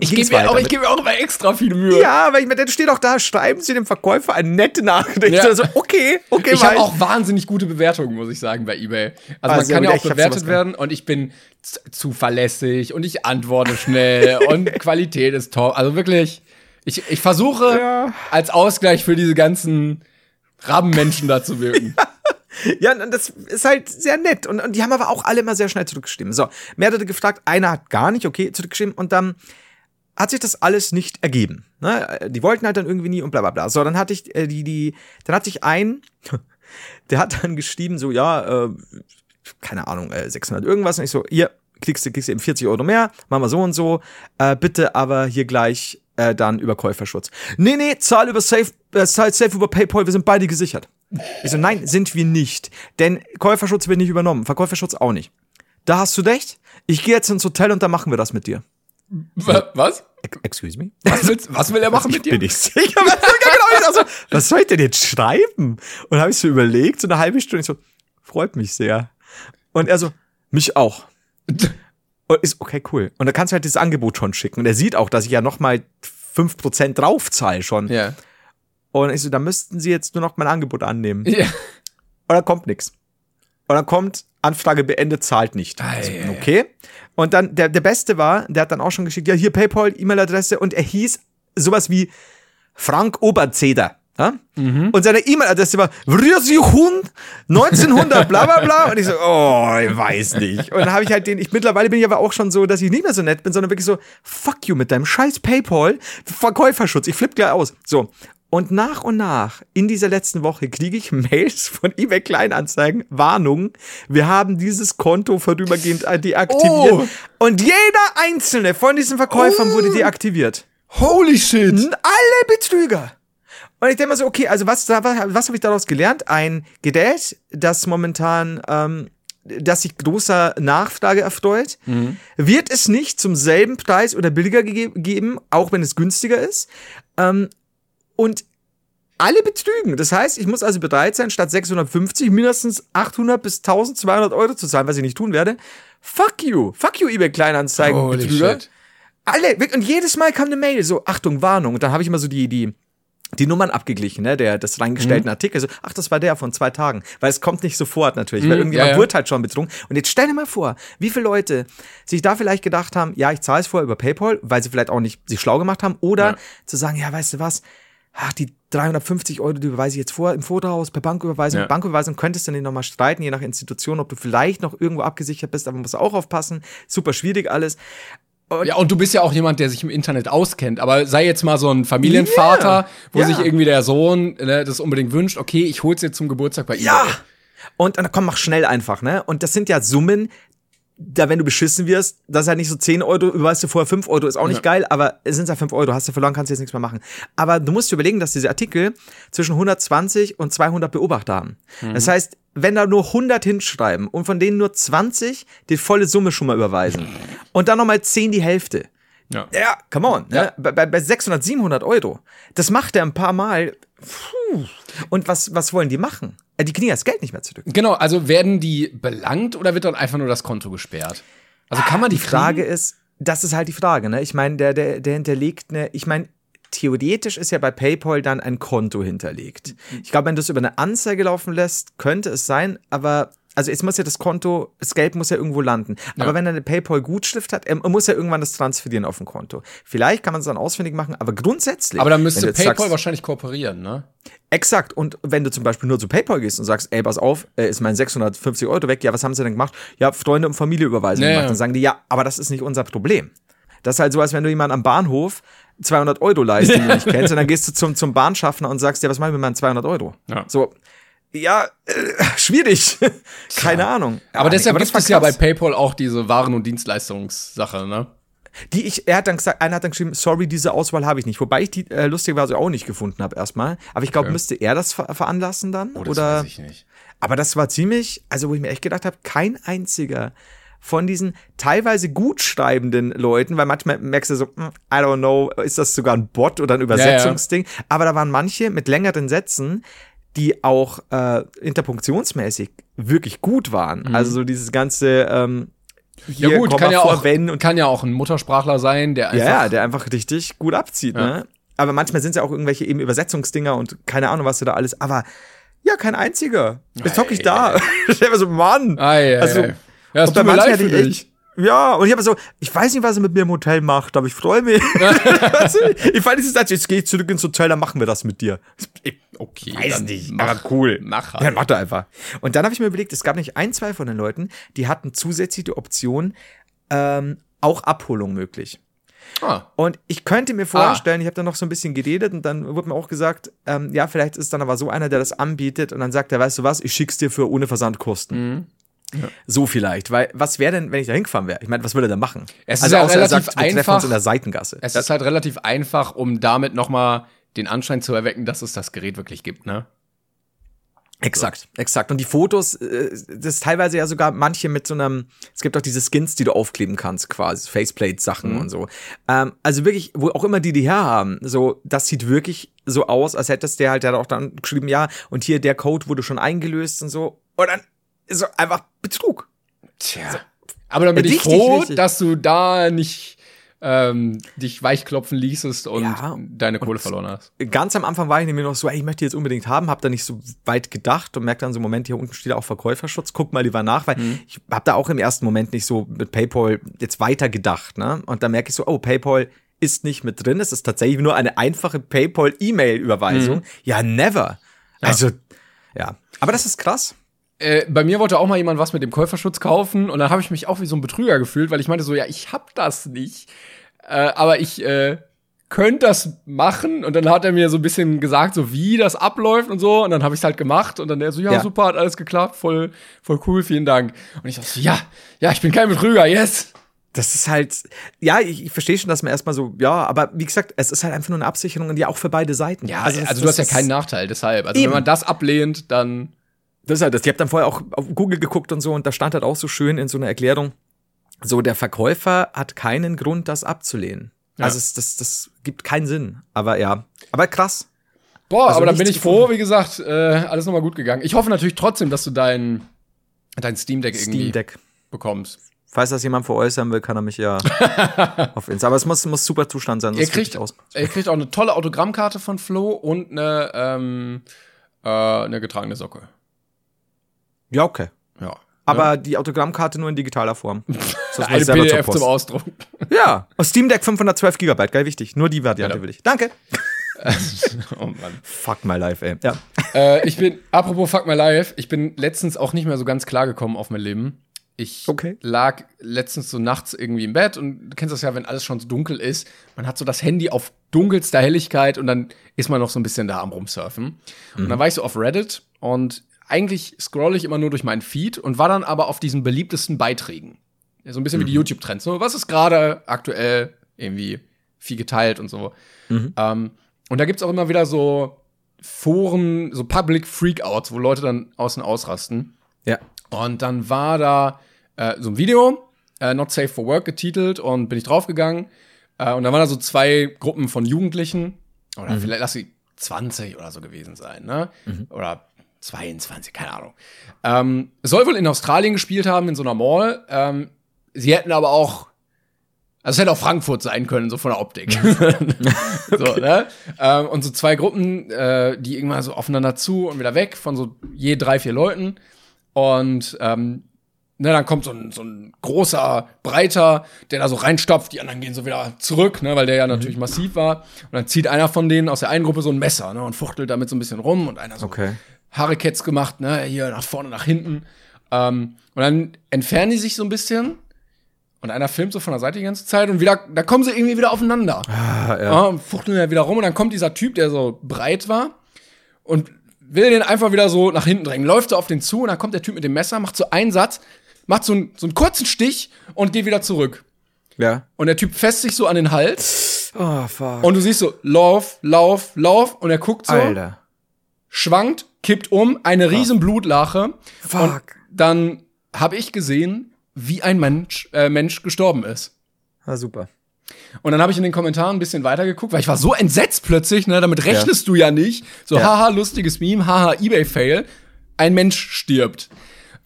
Ich gebe mir, auch- ich geb mir auch immer extra viel Mühe. ja, weil ich mir, da steht auch da, schreiben Sie dem Verkäufer eine nette Nachricht. Ja. Also, okay, okay, Ich habe auch wahnsinnig gute Bewertungen, muss ich sagen, bei eBay. Also Ah, man kann ja auch bewertet werden und ich bin zuverlässig und ich antworte schnell und Qualität ist top. Also wirklich, ich, ich versuche Ja. als Ausgleich für diese ganzen Rabenmenschen da zu wirken. Ja, und das ist halt sehr nett. Und, und die haben aber auch alle immer sehr schnell zurückgestimmt. So, mehrere gefragt, einer hat gar nicht, okay, zurückgestimmt. Und dann hat sich das alles nicht ergeben. Ne? Die wollten halt dann irgendwie nie und bla bla bla. So, dann hatte ich äh, die, die, dann hatte ich einen, der hat dann geschrieben, so, ja, äh, keine Ahnung, äh, 600 irgendwas. Und ich so, hier, kriegst du, kriegst eben 40 Euro mehr, machen wir so und so. Äh, bitte aber hier gleich äh, dann über Käuferschutz. Nee, nee, zahl über Safe, äh, zahl safe über PayPal, wir sind beide gesichert. Ich so, nein, sind wir nicht. Denn Käuferschutz wird nicht übernommen, Verkäuferschutz auch nicht. Da hast du recht. Ich gehe jetzt ins Hotel und da machen wir das mit dir. Wa- Was? Ex- Excuse me? Was, willst, was will er machen mit dir? Bin ich sicher? Was, genau, ich sag so, was soll ich denn jetzt schreiben? Und habe ich so überlegt, so eine halbe Stunde, ich so, freut mich sehr. Und er so, mich auch. Und ist okay, cool. Und da kannst du halt dieses Angebot schon schicken. Und er sieht auch, dass ich ja noch mal 5% draufzahle schon. Ja. Und ich so, da müssten sie jetzt nur noch mein Angebot annehmen. ja. Und dann kommt nix. Und dann kommt Anfrage beendet, zahlt nicht. Ei, Also, okay. Und dann, der, der Beste war, der hat dann auch schon geschickt, ja, hier PayPal, E-Mail-Adresse und er hieß sowas wie Frank Oberzeder. Ja? Mhm. Und seine E-Mail-Adresse war Vrjösihun 1900 bla bla bla. Und ich so, oh, ich weiß nicht. Und dann habe ich halt den, ich mittlerweile bin ich aber auch schon so, dass ich nicht mehr so nett bin, sondern wirklich so, fuck you mit deinem scheiß PayPal, Verkäuferschutz, ich flipp gleich aus. So. Und nach und nach in dieser letzten Woche kriege ich Mails von eBay Kleinanzeigen, Warnung, wir haben dieses Konto vorübergehend äh, deaktiviert. Oh. Und jeder einzelne von diesen Verkäufern Oh. wurde deaktiviert. Holy shit. Alle Betrüger. Und ich denke mal so, okay, also was, was, was habe ich daraus gelernt? Ein Gerät, das momentan, ähm, das sich großer Nachfrage erfreut, wird es nicht zum selben Preis oder billiger gege geben, auch wenn es günstiger ist. Ähm, und alle betrügen. Das heißt, ich muss also bereit sein, statt 650 mindestens 800 bis 1200 Euro zu zahlen, was ich nicht tun werde. Fuck you. Fuck you, eBay Kleinanzeigen, Betrüger. shit. Alle, und jedes Mal kam eine Mail, so, Achtung, Warnung. Und dann habe ich immer so die, die, die Nummern abgeglichen, ne, der, des reingestellten Mhm. Artikel. So, ach, das war der von zwei Tagen. Weil es kommt nicht sofort natürlich, weil irgendjemand Mhm. ja, ja. wurde halt schon betrunken. Und jetzt stell dir mal vor, wie viele Leute sich da vielleicht gedacht haben, ja, ich zahle es vorher über PayPal, weil sie vielleicht auch nicht sich schlau gemacht haben. Oder Ja. zu sagen, ja, weißt du was, ach, die 350 Euro, die überweise ich jetzt vor im Voraus per Banküberweisung. Ja. Banküberweisung könntest du dann nochmal streiten, je nach Institution, ob du vielleicht noch irgendwo abgesichert bist, aber man muss auch aufpassen. Super schwierig alles. Ja, und du bist ja auch jemand, der sich im Internet auskennt. Aber sei jetzt mal so ein Familienvater, Ja, wo ja. sich irgendwie der Sohn ne, das unbedingt wünscht, okay, ich hol's dir zum Geburtstag bei Ja! eBay. Und dann komm, mach schnell einfach, ne? Und das sind ja Summen, da, wenn du beschissen wirst, das ist halt nicht so 10 Euro, überweist du vorher 5 Euro, ist auch nicht geil, aber es sind ja 5 Euro, hast du verloren, kannst du jetzt nichts mehr machen. Aber du musst dir überlegen, dass diese Artikel zwischen 120 und 200 Beobachter haben. Das heißt, wenn da nur 100 hinschreiben und von denen nur 20 die volle Summe schon mal überweisen und dann nochmal 10 die Hälfte. Ja. Ja, come on. Ne? Bei, bei- bei 600, 700 Euro. Das macht er ein paar Mal. Puh. Und was, was wollen die machen? Äh, Die kriegen das Geld nicht mehr zurück. Genau, also werden die belangt oder wird dann einfach nur das Konto gesperrt? Also kann man die, Die Frage kriegen? ist, das ist halt die Frage, ne? Ich meine, der, der, der hinterlegt eine, ich meine, theoretisch ist ja bei PayPal dann ein Konto hinterlegt. Ich glaube, wenn du es über eine Anzeige laufen lässt, könnte es sein, aber also es muss ja das Konto, das Geld muss ja irgendwo landen. Aber wenn er eine PayPal-Gutschrift hat, er muss ja irgendwann das transferieren auf ein Konto. Vielleicht kann man es dann ausfindig machen, aber grundsätzlich. Aber dann müsste PayPal sagst- wahrscheinlich kooperieren, ne? Exakt. Und wenn du zum Beispiel nur zu PayPal gehst und sagst, ey, pass auf, äh, ist mein 650 Euro weg, ja, was haben sie denn gemacht? Ja, Freunde und Familie überweisen Ja, gemacht. ja. Dann sagen die, ja, aber das ist nicht unser Problem. Das ist halt so, als wenn du jemanden am Bahnhof 200 Euro leist, den du nicht kennst, und dann gehst du zum, zum Bahnschaffner und sagst, ja, was machen wir mit meinen 200 Euro? Ja. So, ja, äh, schwierig. Keine Ahnung. Aber Ja, deshalb das gibt es ja bei. PayPal auch diese Waren- und Dienstleistungssache, ne? Die ich, er hat dann gesagt, einer hat dann geschrieben, sorry, diese Auswahl habe ich nicht. Wobei ich die äh, lustigerweise auch nicht gefunden habe erstmal. Aber ich glaube, müsste er das ver veranlassen dann? Oh, das Oder? weiß ich nicht. Aber das war ziemlich, also wo ich mir echt gedacht habe, kein einziger von diesen teilweise gut schreibenden Leuten, weil manchmal merkst du so, hm, I don't know, ist das sogar ein Bot oder ein Übersetzungsding? Aber da waren manche mit längeren Sätzen, die auch äh, interpunktionsmäßig wirklich gut waren. Also so dieses ganze ähm, hier, Mhm. Ja gut, kann ja, vor auch, und kann ja auch ein Muttersprachler sein, der einfach ja, ja, der einfach richtig gut abzieht, ne? Aber manchmal sind es ja auch irgendwelche eben Übersetzungsdinger und keine Ahnung, was du da alles, aber ja, kein einziger. Jetzt hock ich da. Ich denke mir so, Mann. Ei, ei, also, ei. Ja, es tut mir leid für ich dich. Ja, und ich habe so, ich weiß nicht, was er mit mir im Hotel macht, aber ich freue mich. Ich fand dieses Satz, jetzt gehe ich zurück ins Hotel, dann machen wir das mit dir. Okay, Weiß dann nicht, mach, aber cool. Mach Ja, halt. mach doch einfach. Und dann habe ich mir überlegt, es gab nicht ein, zwei von den Leuten, die hatten zusätzlich die Option, ähm, auch Abholung möglich. Ah, Und ich könnte mir vorstellen, ich habe dann noch so ein bisschen geredet und dann wurde mir auch gesagt, ähm, ja, vielleicht ist dann aber so einer, der das anbietet und dann sagt er, weißt du was, ich schick's dir für ohne Versandkosten. So vielleicht, weil was wäre denn, wenn ich da hingefahren wäre? Ich meine, was würde er denn machen? Es ist ja außer er relativ sagt, einfach. in der Seitengasse. es ist halt relativ einfach, um damit noch mal den Anschein zu erwecken, dass es das Gerät wirklich gibt, ne? Exakt, exakt. Und die Fotos, äh, das ist teilweise ja sogar manche mit so einem, es gibt auch diese Skins, die du aufkleben kannst, quasi, Faceplate-Sachen und so. Ähm, also wirklich, wo auch immer die die herhaben, so, das sieht wirklich so aus, als hättest der halt, der hat auch dann geschrieben, ja, und hier der Code wurde schon eingelöst und so. Und dann so einfach Betrug. Tja. Aber dann bin ich Richtig, froh, richtig. dass du da nicht ähm, dich weichklopfen ließest und Ja, deine Kohle verloren hast. Ganz am Anfang war ich nämlich noch so, ey, ich möchte die jetzt unbedingt haben, hab da nicht so weit gedacht und merkte dann so, Moment, hier unten steht auch Verkäuferschutz, guck mal lieber nach, weil ich hab da auch im ersten Moment nicht so mit PayPal jetzt weiter gedacht, ne? Und dann merke ich so, oh, PayPal ist nicht mit drin, es ist tatsächlich nur eine einfache PayPal-E-Mail-Überweisung. Ja, never. Also, ja. Aber das ist krass. Äh, bei mir wollte auch mal jemand was mit dem Käuferschutz kaufen und dann habe ich mich auch wie so ein Betrüger gefühlt, weil ich meinte so, ja, ich hab das nicht, äh, aber ich äh, könnte das machen und dann hat er mir so ein bisschen gesagt, so wie das abläuft und so und dann habe ich es halt gemacht und dann er so, ja, Ja. super, hat alles geklappt, voll, voll cool, vielen Dank. Und ich dachte so, ja, ja, ich bin kein Betrüger, yes. Das ist halt, ja, ich, ich verstehe schon, dass man erstmal so, ja, aber wie gesagt, es ist halt einfach nur eine Absicherung und ja auch für beide Seiten. Ja, also, das- du hast ja keinen Nachteil, deshalb. Also Eben. wenn man das ablehnt, dann Das ist halt das. Ich habe dann vorher auch auf Google geguckt und so und da stand halt auch so schön in so einer Erklärung, so der Verkäufer hat keinen Grund, das abzulehnen. Ja. Also es, das, das gibt keinen Sinn. Aber ja, aber krass. Boah, Also aber dann bin ich froh, wie gesagt, äh, alles nochmal gut gegangen. Ich hoffe natürlich trotzdem, dass du dein, dein Steam Deck irgendwie Steam Deck. bekommst. Falls das jemand veräußern will, kann er mich ja auf Insta. Aber es muss, muss super Zustand sein. Ihr flipp kriegt, ich aus. ihr kriegt auch eine tolle Autogrammkarte von Flo und eine, ähm, äh, eine getragene Socke. Ja, okay. Ja. Aber die Autogrammkarte nur in digitaler Form. Das eine PDF zum Ausdruck. Ja, und Steam Deck 512 Gigabyte, geil wichtig. Nur die Variante Ja. will ich. Danke. oh Mann. Fuck my life, ey. Ja. äh, ich bin, apropos Fuck My Life, ich bin letztens auch nicht mehr so ganz klar gekommen auf mein Leben. Ich Okay. lag letztens so nachts irgendwie im Bett und du kennst das ja, wenn alles schon so dunkel ist. Man hat so das Handy auf dunkelster Helligkeit und dann ist man noch so ein bisschen da am Rumsurfen. Und dann war ich so auf Reddit und eigentlich scrolle ich immer nur durch meinen Feed und war dann aber auf diesen beliebtesten Beiträgen. So ein bisschen wie die YouTube-Trends. So, was ist gerade aktuell irgendwie viel geteilt und so. Ähm, und da gibt's auch immer wieder so Foren, so Public Freakouts, wo Leute dann außen ausrasten. Ja. Und dann war da äh, so ein Video, äh, Not Safe for Work getitelt, und bin ich draufgegangen. Äh, und da waren da so zwei Gruppen von Jugendlichen, oder vielleicht lass sie 20 oder so gewesen sein, ne? Oder 22, keine Ahnung. Ähm, es soll wohl in Australien gespielt haben, in so einer Mall. Ähm, sie hätten aber auch, also es hätte auch Frankfurt sein können, so von der Optik. so, ne? ähm, und so zwei Gruppen, äh, die irgendwann so aufeinander zu und wieder weg, von so je drei, vier Leuten. Und ähm, ne, dann kommt so ein, so ein großer, breiter, der da so reinstopft, die anderen gehen so wieder zurück, ne, weil der ja natürlich massiv war. Und dann zieht einer von denen aus der einen Gruppe so ein Messer ne, und fuchtelt damit so ein bisschen rum und einer so Okay. Harekets gemacht, ne, hier nach vorne, nach hinten. Ähm, und dann entfernen die sich so ein bisschen und einer filmt so von der Seite die ganze Zeit und wieder, da kommen sie irgendwie wieder aufeinander. Ah, ja. Ja, und fuchteln ja wieder rum und dann kommt dieser Typ, der so breit war und will den einfach wieder so nach hinten drängen. Läuft so auf den zu und dann kommt der Typ mit dem Messer, macht so einen Satz, macht so, einen- so einen kurzen Stich und geht wieder zurück. Ja. Und der Typ fässt sich so an den Hals Oh, fuck. und du siehst so, lauf, lauf, lauf und er guckt so, Alter. Schwankt, kippt um, eine riesen Blutlache. Fuck. Und dann habe ich gesehen, wie ein Mensch, äh, Mensch gestorben ist. Ah, super. Und dann habe ich in den Kommentaren ein bisschen weitergeguckt, weil ich war so entsetzt plötzlich, ne, damit rechnest du ja nicht. So, Ja. haha, lustiges Meme, haha, Ebay-Fail. Ein Mensch stirbt.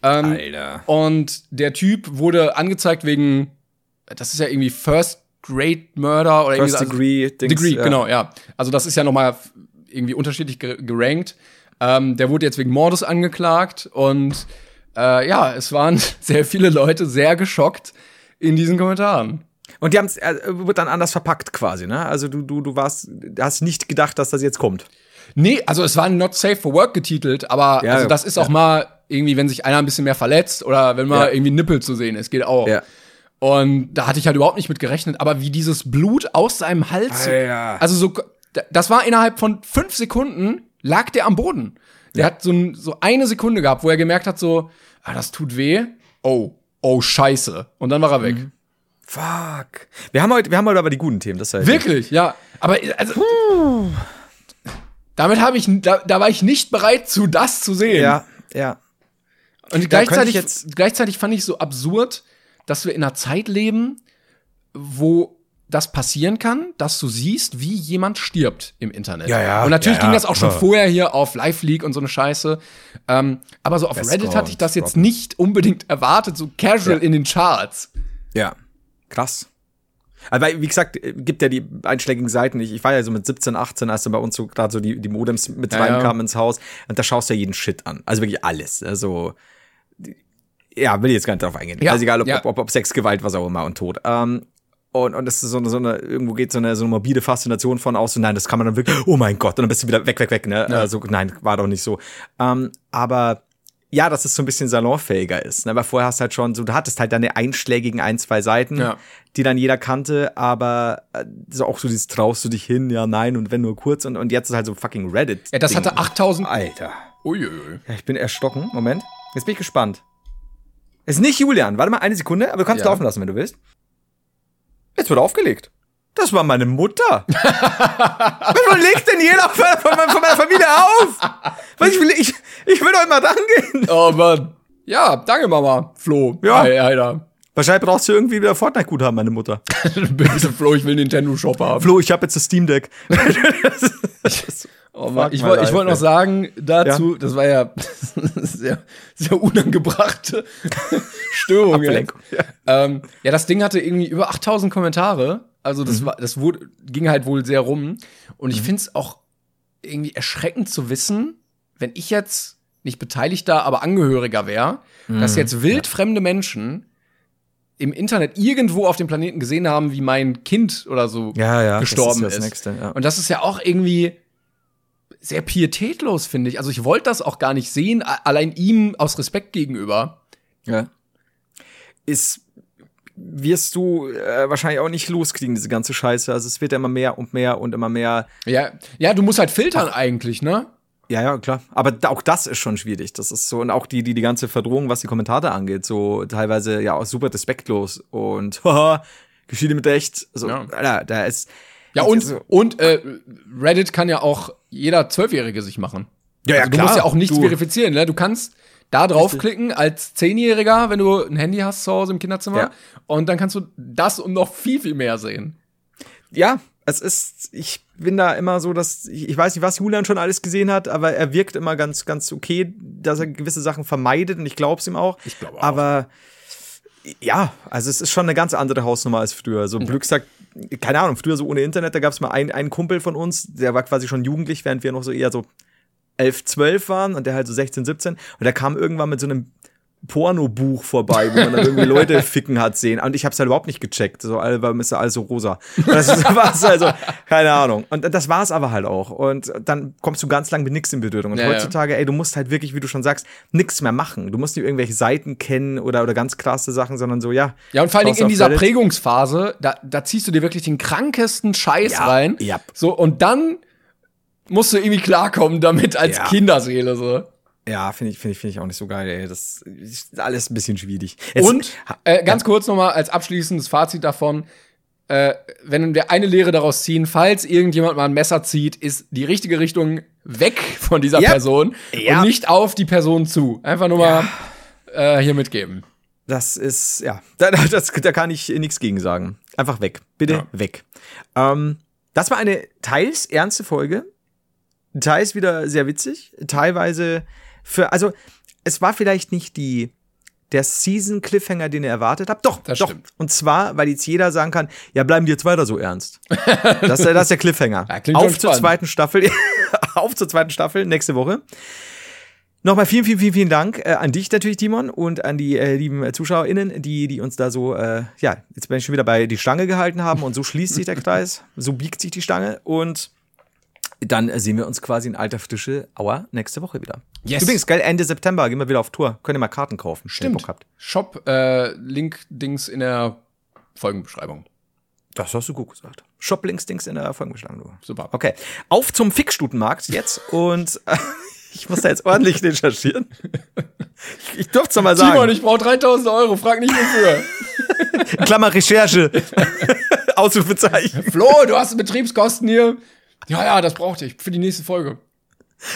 Ähm, Alter. Und der Typ wurde angezeigt wegen, das ist ja irgendwie First Grade Murder oder First irgendwie so- Degree Dings, Degree, ja. genau, ja. Also das ist ja noch mal irgendwie unterschiedlich ge gerankt. Ähm, der wurde jetzt wegen Mordes angeklagt und äh, ja, es waren sehr viele Leute sehr geschockt in diesen Kommentaren. Und die haben es äh, wird dann anders verpackt quasi, ne? Also du du du warst hast nicht gedacht, dass das jetzt kommt. Nee, also es war not safe for work getitelt, aber Ja, also das ist auch mal irgendwie, wenn sich einer ein bisschen mehr verletzt oder wenn mal Ja. irgendwie Nippel zu sehen ist, geht auch. Ja. Und da hatte ich halt überhaupt nicht mit gerechnet, aber wie dieses Blut aus seinem Hals, Alter. also so, das war innerhalb von fünf Sekunden, lag der am Boden. Der hat so, ein, so eine Sekunde gehabt, wo er gemerkt hat, so, ah, das tut weh. Oh, oh, scheiße. Und dann war er weg. Fuck. Wir haben heute wir haben heute aber die guten Themen, das heißt. Wirklich, ja. Aber also, damit habe ich, da, da war ich nicht bereit zu, das zu sehen. Ja, ja. Und könnte gleichzeitig, gleichzeitig fand ich so absurd, dass wir in einer Zeit leben, wo das passieren kann, dass du siehst, wie jemand stirbt im Internet. Ja, ja, Und natürlich ja, ging das auch schon vorher hier auf Live League und so eine Scheiße. Ähm, aber so auf Best Reddit hatte ich das jetzt nicht unbedingt erwartet, so casual in den Charts. Ja. Krass. Weil, wie gesagt, äh, gibt ja die einschlägigen Seiten. Ich, ich war ja so mit 17, 18, als dann bei uns so gerade so die, die Modems mit reinkamen ins Haus. Und da schaust du ja jeden Shit an. Also wirklich alles. Also, ja, will ich jetzt gar nicht drauf eingehen. Ja, also egal, ob, ja. ob, ob, ob Sex, Gewalt, was auch immer und Tod. Ähm, und, und das ist so eine, so eine, irgendwo geht so eine, so eine morbide Faszination von aus, so, nein, das kann man dann wirklich, oh mein Gott, und dann bist du wieder weg, weg, weg, ne? Also, nein, war doch nicht so. Ähm, aber ja, dass es so ein bisschen salonfähiger ist. Ne? Aber vorher hast du halt schon so, du hattest halt deine einschlägigen ein, zwei Seiten, Ja. die dann jeder kannte, aber äh, so auch so dieses traust du dich hin, ja, nein, und wenn nur kurz und, und jetzt ist halt so fucking Reddit. Ja, das hatte 8000. Alter. Uiuiui. Ja, ich bin erstocken. Moment. Jetzt bin ich gespannt. Ist nicht Julian. Warte mal eine Sekunde, aber du kannst Ja. laufen lassen, wenn du willst. Jetzt wird aufgelegt. Das war meine Mutter. Warum legt denn jeder von, von, meiner Familie auf? Was ich will, ich, ich will doch immer rangehen. Oh Mann. Ja, danke Mama, Flo. Ja. Alter. Wahrscheinlich brauchst du irgendwie wieder Fortnite-Guthaben, meine Mutter. Bitte, Flo, ich will einen Nintendo Shop haben. Flo, ich habe jetzt das Steam Deck. Oh Mann, ich wollte wollte noch sagen dazu, das war ja sehr, sehr unangebrachte Störung. ja. Ähm, ja, das Ding hatte irgendwie über 8000 Kommentare. Also Mhm. das war, das wurde, ging halt wohl sehr rum. Und ich find's auch irgendwie erschreckend zu wissen, wenn ich jetzt nicht Beteiligter, aber Angehöriger wäre, Mhm. dass jetzt wildfremde Menschen im Internet irgendwo auf dem Planeten gesehen haben, wie mein Kind oder so Ja, ja, das gestorben ist ist. das Nächste, ja. Und das ist ja auch irgendwie sehr pietätlos, finde ich. Also ich wollte das auch gar nicht sehen, allein ihm aus Respekt gegenüber. Ja. Ist, wirst du äh, wahrscheinlich auch nicht loskriegen, diese ganze Scheiße. Also es wird ja immer mehr und mehr und immer mehr. Ja, ja, du musst halt filtern eigentlich, ne? Ja, ja, klar. Aber auch das ist schon schwierig. Das ist so, und auch die, die, die ganze Verdrohung, was die Kommentare angeht, so teilweise ja auch super respektlos und haha, Geschichte mit echt. So, Ja. Alter, da ist. Ja, und, Also- und äh, Reddit kann ja auch jeder Zwölfjährige sich machen. Ja, ja, also, du klar. musst ja auch nichts Du- verifizieren, ne? Du kannst da draufklicken als Zehnjähriger, wenn du ein Handy hast zu Hause im Kinderzimmer. Ja. Und dann kannst du das und noch viel, viel mehr sehen. ja, es ist, ich bin da immer so, dass, ich, ich weiß nicht, was Julian schon alles gesehen hat, aber er wirkt immer ganz, ganz okay, dass er gewisse Sachen vermeidet und ich glaub's ihm auch. Ich glaube auch. Aber ja, also es ist schon eine ganz andere Hausnummer als früher. So Glück sagt, keine Ahnung, früher so ohne Internet, da gab's mal einen, einen Kumpel von uns, der war quasi schon jugendlich, während wir noch so eher so 11, 12 waren und der halt so 16, 17 und der kam irgendwann mit so einem Pornobuch vorbei, wo man dann irgendwie Leute ficken hat sehen. Und ich habe es halt überhaupt nicht gecheckt. So, warum ist da alles so rosa? Das war's also, keine Ahnung. Und das war's aber halt auch. Und dann kommst du ganz lang mit nichts in Berührung. Und Ja, ja. heutzutage, ey, du musst halt wirklich, wie du schon sagst, nichts mehr machen. Du musst nicht irgendwelche Seiten kennen oder, oder ganz krasse Sachen, sondern so, ja. Ja, und vor allen Dingen in dieser Reddit. Prägungsphase, da, da ziehst du dir wirklich den krankesten Scheiß Ja, rein. ja. So, und dann musst du irgendwie klarkommen damit als Ja. Kinderseele. So. Ja, finde ich, finde ich, finde ich auch nicht so geil, ey. Das ist alles ein bisschen schwierig. Jetzt- Und äh, ganz kurz nochmal als abschließendes Fazit davon. Äh, wenn wir eine Lehre daraus ziehen, falls irgendjemand mal ein Messer zieht, ist die richtige Richtung weg von dieser Ja. Person Ja. und nicht auf die Person zu. Einfach nur mal äh, hier mitgeben. Das ist, ja, da, da- das, da kann ich nichts gegen sagen. Einfach weg. Bitte Ja. weg. Ähm, das war eine teils ernste Folge, teils wieder sehr witzig, teilweise für, also es war vielleicht nicht die der Season Cliffhanger, den ihr erwartet habt. Doch, Das doch. stimmt. Und zwar, weil jetzt jeder sagen kann, ja, bleiben die jetzt weiter so ernst. Das, ist der- das ist der Cliffhanger. Ja, Auf zur zweiten Staffel. Auf zur zweiten Staffel nächste Woche. Nochmal vielen, vielen, vielen, vielen Dank äh, an dich natürlich, Timon, und an die äh, lieben ZuschauerInnen, die, die uns da so, äh, ja, jetzt bin ich schon wieder bei die Stange gehalten haben und so schließt sich der Kreis, so biegt sich die Stange und dann sehen wir uns quasi in alter Frische, aua, nächste Woche wieder. Yes. Übrigens, geil, Ende September gehen wir wieder auf Tour. Könnt ihr mal Karten kaufen, habt. Shop, äh, Link, Dings in der Folgenbeschreibung. Das hast du gut gesagt. Shop-Links-Dings in der Folgenbeschreibung. du. Super. Okay, auf zum Fickstutenmarkt jetzt und äh, ich muss da jetzt ordentlich recherchieren. Ich, ich durfte es mal sagen. Simon, ich brauche 3000 Euro, frag nicht wofür. Klammer Recherche. Ausrufezeichen. Flo, du hast Betriebskosten hier. Ja, ja, das brauchte ich für die nächste Folge.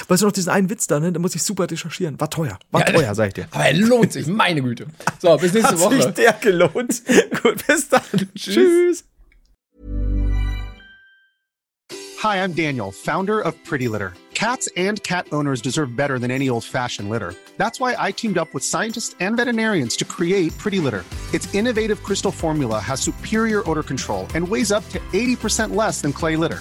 Weißt du noch diesen einen Witz da, ne? Da muss ich super recherchieren. War teuer. War Ja, teuer, sag ich dir. Aber er lohnt sich, meine Güte. So, bis nächste Hat sich Woche. der gelohnt. Gut, bis dann. Tschüss. Hi, I'm Daniel, founder of Pretty Litter. Cats and cat owners deserve better than any old fashioned litter. That's why I teamed up with scientists and veterinarians to create Pretty Litter. Its innovative crystal formula has superior odor control and weighs up to 80% less than clay litter.